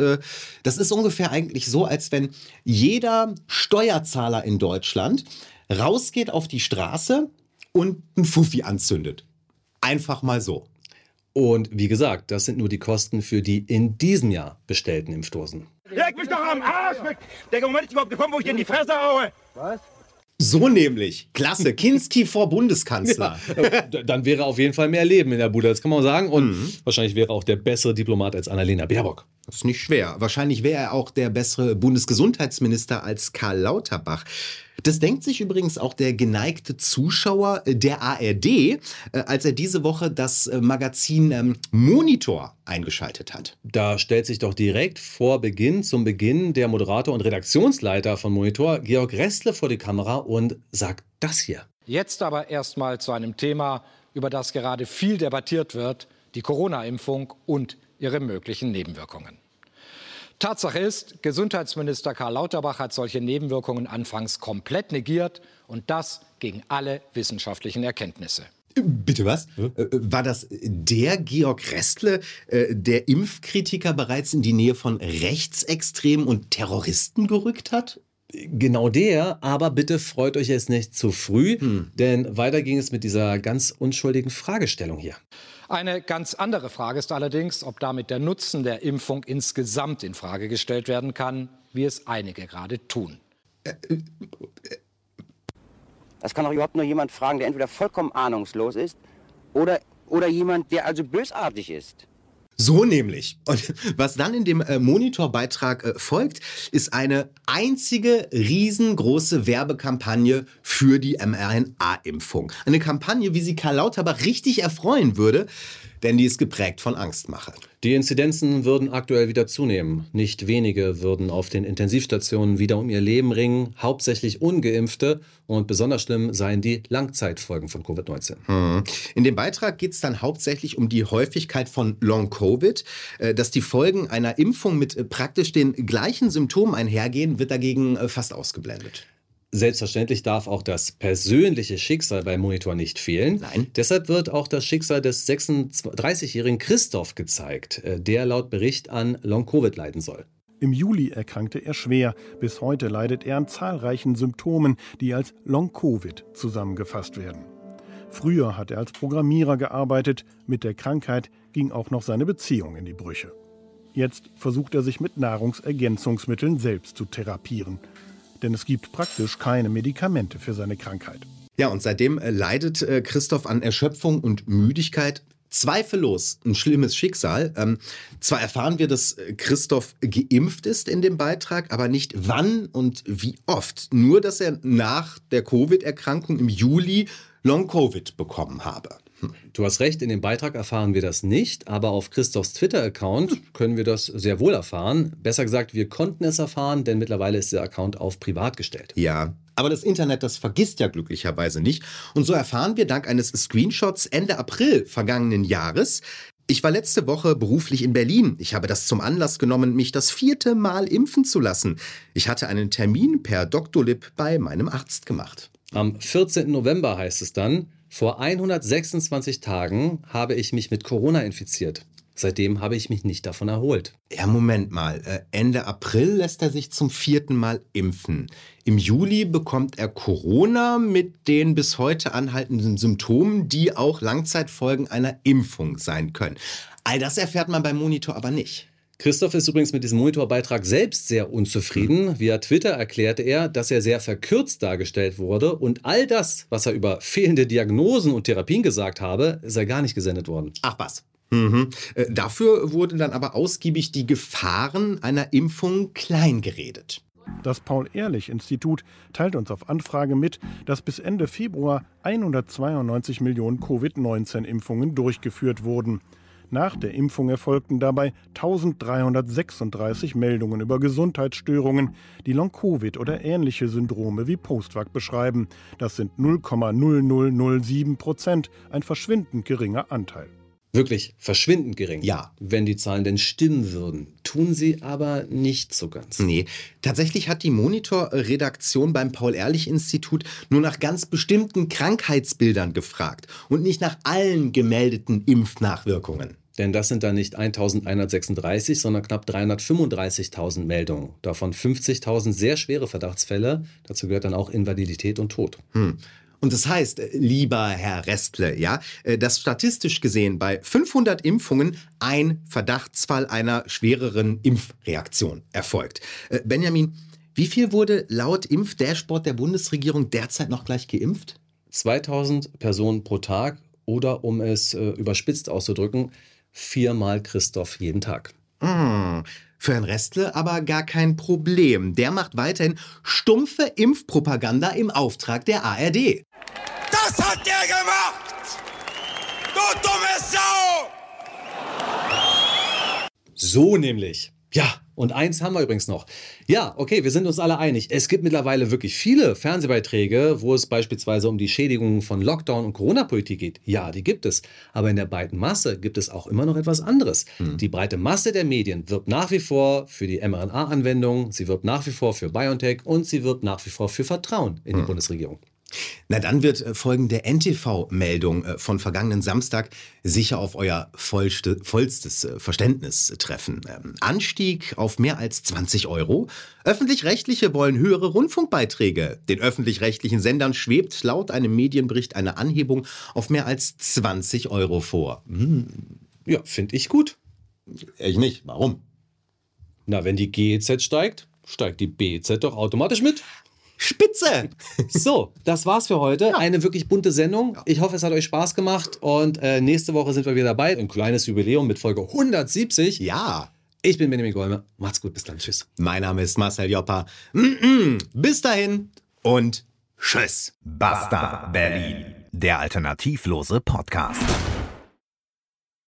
das ist ungefähr eigentlich so, als wenn jeder Steuerzahler in Deutschland rausgeht auf die Straße und einen Fuffi anzündet. Einfach mal so. Und wie gesagt, das sind nur die Kosten für die in diesem Jahr bestellten Impfdosen. Leg mich doch am Arsch weg! Der Moment ist überhaupt gekommen, wo ich dir in die Fresse haue! Was? So nämlich. Klasse. Kinski vor Bundeskanzler. Ja, dann wäre auf jeden Fall mehr Leben in der Bude, das kann man sagen. Und mhm. wahrscheinlich wäre auch der bessere Diplomat als Annalena Baerbock. Das ist nicht schwer. Wahrscheinlich wäre er auch der bessere Bundesgesundheitsminister als Karl Lauterbach. Das denkt sich übrigens auch der geneigte Zuschauer der ARD, äh, als er diese Woche das äh, Magazin ähm, Monitor eingeschaltet hat. Da stellt sich doch direkt vor Beginn, zum Beginn, der Moderator und Redaktionsleiter von Monitor, Georg Restle, vor die Kamera und sagt das hier. Jetzt aber erstmal zu einem Thema, über das gerade viel debattiert wird, die Corona-Impfung und ihre möglichen Nebenwirkungen. Tatsache ist, Gesundheitsminister Karl Lauterbach hat solche Nebenwirkungen anfangs komplett negiert und das gegen alle wissenschaftlichen Erkenntnisse. Bitte was? Hm? War das der Georg Restle, äh, der Impfkritiker bereits in die Nähe von Rechtsextremen und Terroristen gerückt hat? Genau der, aber bitte freut euch jetzt nicht zu früh, hm. denn weiter ging es mit dieser ganz unschuldigen Fragestellung hier. Eine ganz andere Frage ist allerdings, ob damit der Nutzen der Impfung insgesamt in Frage gestellt werden kann, wie es einige gerade tun. Das kann doch überhaupt nur jemand fragen, der entweder vollkommen ahnungslos ist oder, oder jemand, der also bösartig ist. So nämlich. Und was dann in dem äh, Monitorbeitrag äh, folgt, ist eine einzige riesengroße Werbekampagne für die mRNA-Impfung. Eine Kampagne, wie sie Karl Lauterbach richtig erfreuen würde, denn die ist geprägt von Angstmache. Die Inzidenzen würden aktuell wieder zunehmen. Nicht wenige würden auf den Intensivstationen wieder um ihr Leben ringen, hauptsächlich ungeimpfte und besonders schlimm seien die Langzeitfolgen von Covid-19. Hm. In dem Beitrag geht es dann hauptsächlich um die Häufigkeit von Long-Covid. Äh, dass die Folgen einer Impfung mit äh, praktisch den gleichen Symptomen einhergehen, wird dagegen äh, fast ausgeblendet. Selbstverständlich darf auch das persönliche Schicksal beim Monitor nicht fehlen. Nein. Deshalb wird auch das Schicksal des 36-jährigen Christoph gezeigt, äh, der laut Bericht an Long-Covid leiden soll. Im Juli erkrankte er schwer. Bis heute leidet er an zahlreichen Symptomen, die als Long-Covid zusammengefasst werden. Früher hat er als Programmierer gearbeitet. Mit der Krankheit ging auch noch seine Beziehung in die Brüche. Jetzt versucht er sich mit Nahrungsergänzungsmitteln selbst zu therapieren denn es gibt praktisch keine Medikamente für seine Krankheit. Ja, und seitdem äh, leidet äh, Christoph an Erschöpfung und Müdigkeit. Zweifellos ein schlimmes Schicksal. Ähm, zwar erfahren wir, dass äh, Christoph geimpft ist in dem Beitrag, aber nicht wann und wie oft. Nur, dass er nach der Covid-Erkrankung im Juli Long-Covid bekommen habe. Du hast recht, in dem Beitrag erfahren wir das nicht, aber auf Christophs Twitter-Account können wir das sehr wohl erfahren. Besser gesagt, wir konnten es erfahren, denn mittlerweile ist der Account auf privat gestellt. Ja, aber das Internet, das vergisst ja glücklicherweise nicht. Und so erfahren wir dank eines Screenshots Ende April vergangenen Jahres, ich war letzte Woche beruflich in Berlin. Ich habe das zum Anlass genommen, mich das vierte Mal impfen zu lassen. Ich hatte einen Termin per Doktolib bei meinem Arzt gemacht. Am 14. November heißt es dann, vor 126 Tagen habe ich mich mit Corona infiziert. Seitdem habe ich mich nicht davon erholt. Ja, Moment mal. Äh, Ende April lässt er sich zum vierten Mal impfen. Im Juli bekommt er Corona mit den bis heute anhaltenden Symptomen, die auch Langzeitfolgen einer Impfung sein können. All das erfährt man beim Monitor aber nicht. Christoph ist übrigens mit diesem Monitorbeitrag selbst sehr unzufrieden. Via Twitter erklärte er, dass er sehr verkürzt dargestellt wurde und all das, was er über fehlende Diagnosen und Therapien gesagt habe, sei gar nicht gesendet worden. Ach was. Mhm. Äh, dafür wurden dann aber ausgiebig die Gefahren einer Impfung kleingeredet. Das Paul-Ehrlich-Institut teilt uns auf Anfrage mit, dass bis Ende Februar 192 Millionen Covid-19-Impfungen durchgeführt wurden. Nach der Impfung erfolgten dabei 1336 Meldungen über Gesundheitsstörungen, die Long-Covid oder ähnliche Syndrome wie Postvac beschreiben. Das sind 0,0007 Prozent, ein verschwindend geringer Anteil. Wirklich verschwindend gering. Ja. Wenn die Zahlen denn stimmen würden. Tun sie aber nicht so ganz. Nee. Tatsächlich hat die Monitor-Redaktion beim Paul-Ehrlich-Institut nur nach ganz bestimmten Krankheitsbildern gefragt und nicht nach allen gemeldeten Impfnachwirkungen. Denn das sind dann nicht 1136, sondern knapp 335.000 Meldungen. Davon 50.000 sehr schwere Verdachtsfälle. Dazu gehört dann auch Invalidität und Tod. Hm. Und das heißt, äh, lieber Herr Restle, ja, äh, dass statistisch gesehen bei 500 Impfungen ein Verdachtsfall einer schwereren Impfreaktion erfolgt. Äh, Benjamin, wie viel wurde laut Impfdashboard der Bundesregierung derzeit noch gleich geimpft? 2000 Personen pro Tag oder um es überspitzt auszudrücken, viermal Christoph jeden Tag. Hm, für Herrn Restle aber gar kein Problem. Der macht weiterhin stumpfe Impfpropaganda im Auftrag der ARD. Das hat der gemacht! Du dumme Sau! So nämlich. Ja, und eins haben wir übrigens noch. Ja, okay, wir sind uns alle einig. Es gibt mittlerweile wirklich viele Fernsehbeiträge, wo es beispielsweise um die Schädigungen von Lockdown und Corona-Politik geht. Ja, die gibt es. Aber in der breiten Masse gibt es auch immer noch etwas anderes. Hm. Die breite Masse der Medien wirbt nach wie vor für die mRNA-Anwendung, sie wirbt nach wie vor für BioNTech und sie wirbt nach wie vor für Vertrauen in die hm. Bundesregierung. Na, dann wird äh, folgende NTV-Meldung äh, von vergangenen Samstag sicher auf euer vollste, vollstes äh, Verständnis treffen. Ähm, Anstieg auf mehr als 20 Euro. Öffentlich-Rechtliche wollen höhere Rundfunkbeiträge. Den öffentlich-rechtlichen Sendern schwebt laut einem Medienbericht eine Anhebung auf mehr als 20 Euro vor. Hm. Ja, finde ich gut. Ich nicht. Warum? Na, wenn die GEZ steigt, steigt die BZ doch automatisch mit. Spitze! So, das war's für heute. Ja. Eine wirklich bunte Sendung. Ich hoffe, es hat euch Spaß gemacht und äh, nächste Woche sind wir wieder dabei. Ein kleines Jubiläum mit Folge 170. Ja. Ich bin Benjamin Golme. Macht's gut, bis dann. Tschüss. Mein Name ist Marcel Joppa. Mm -mm. Bis dahin und tschüss. Basta Berlin, der alternativlose Podcast.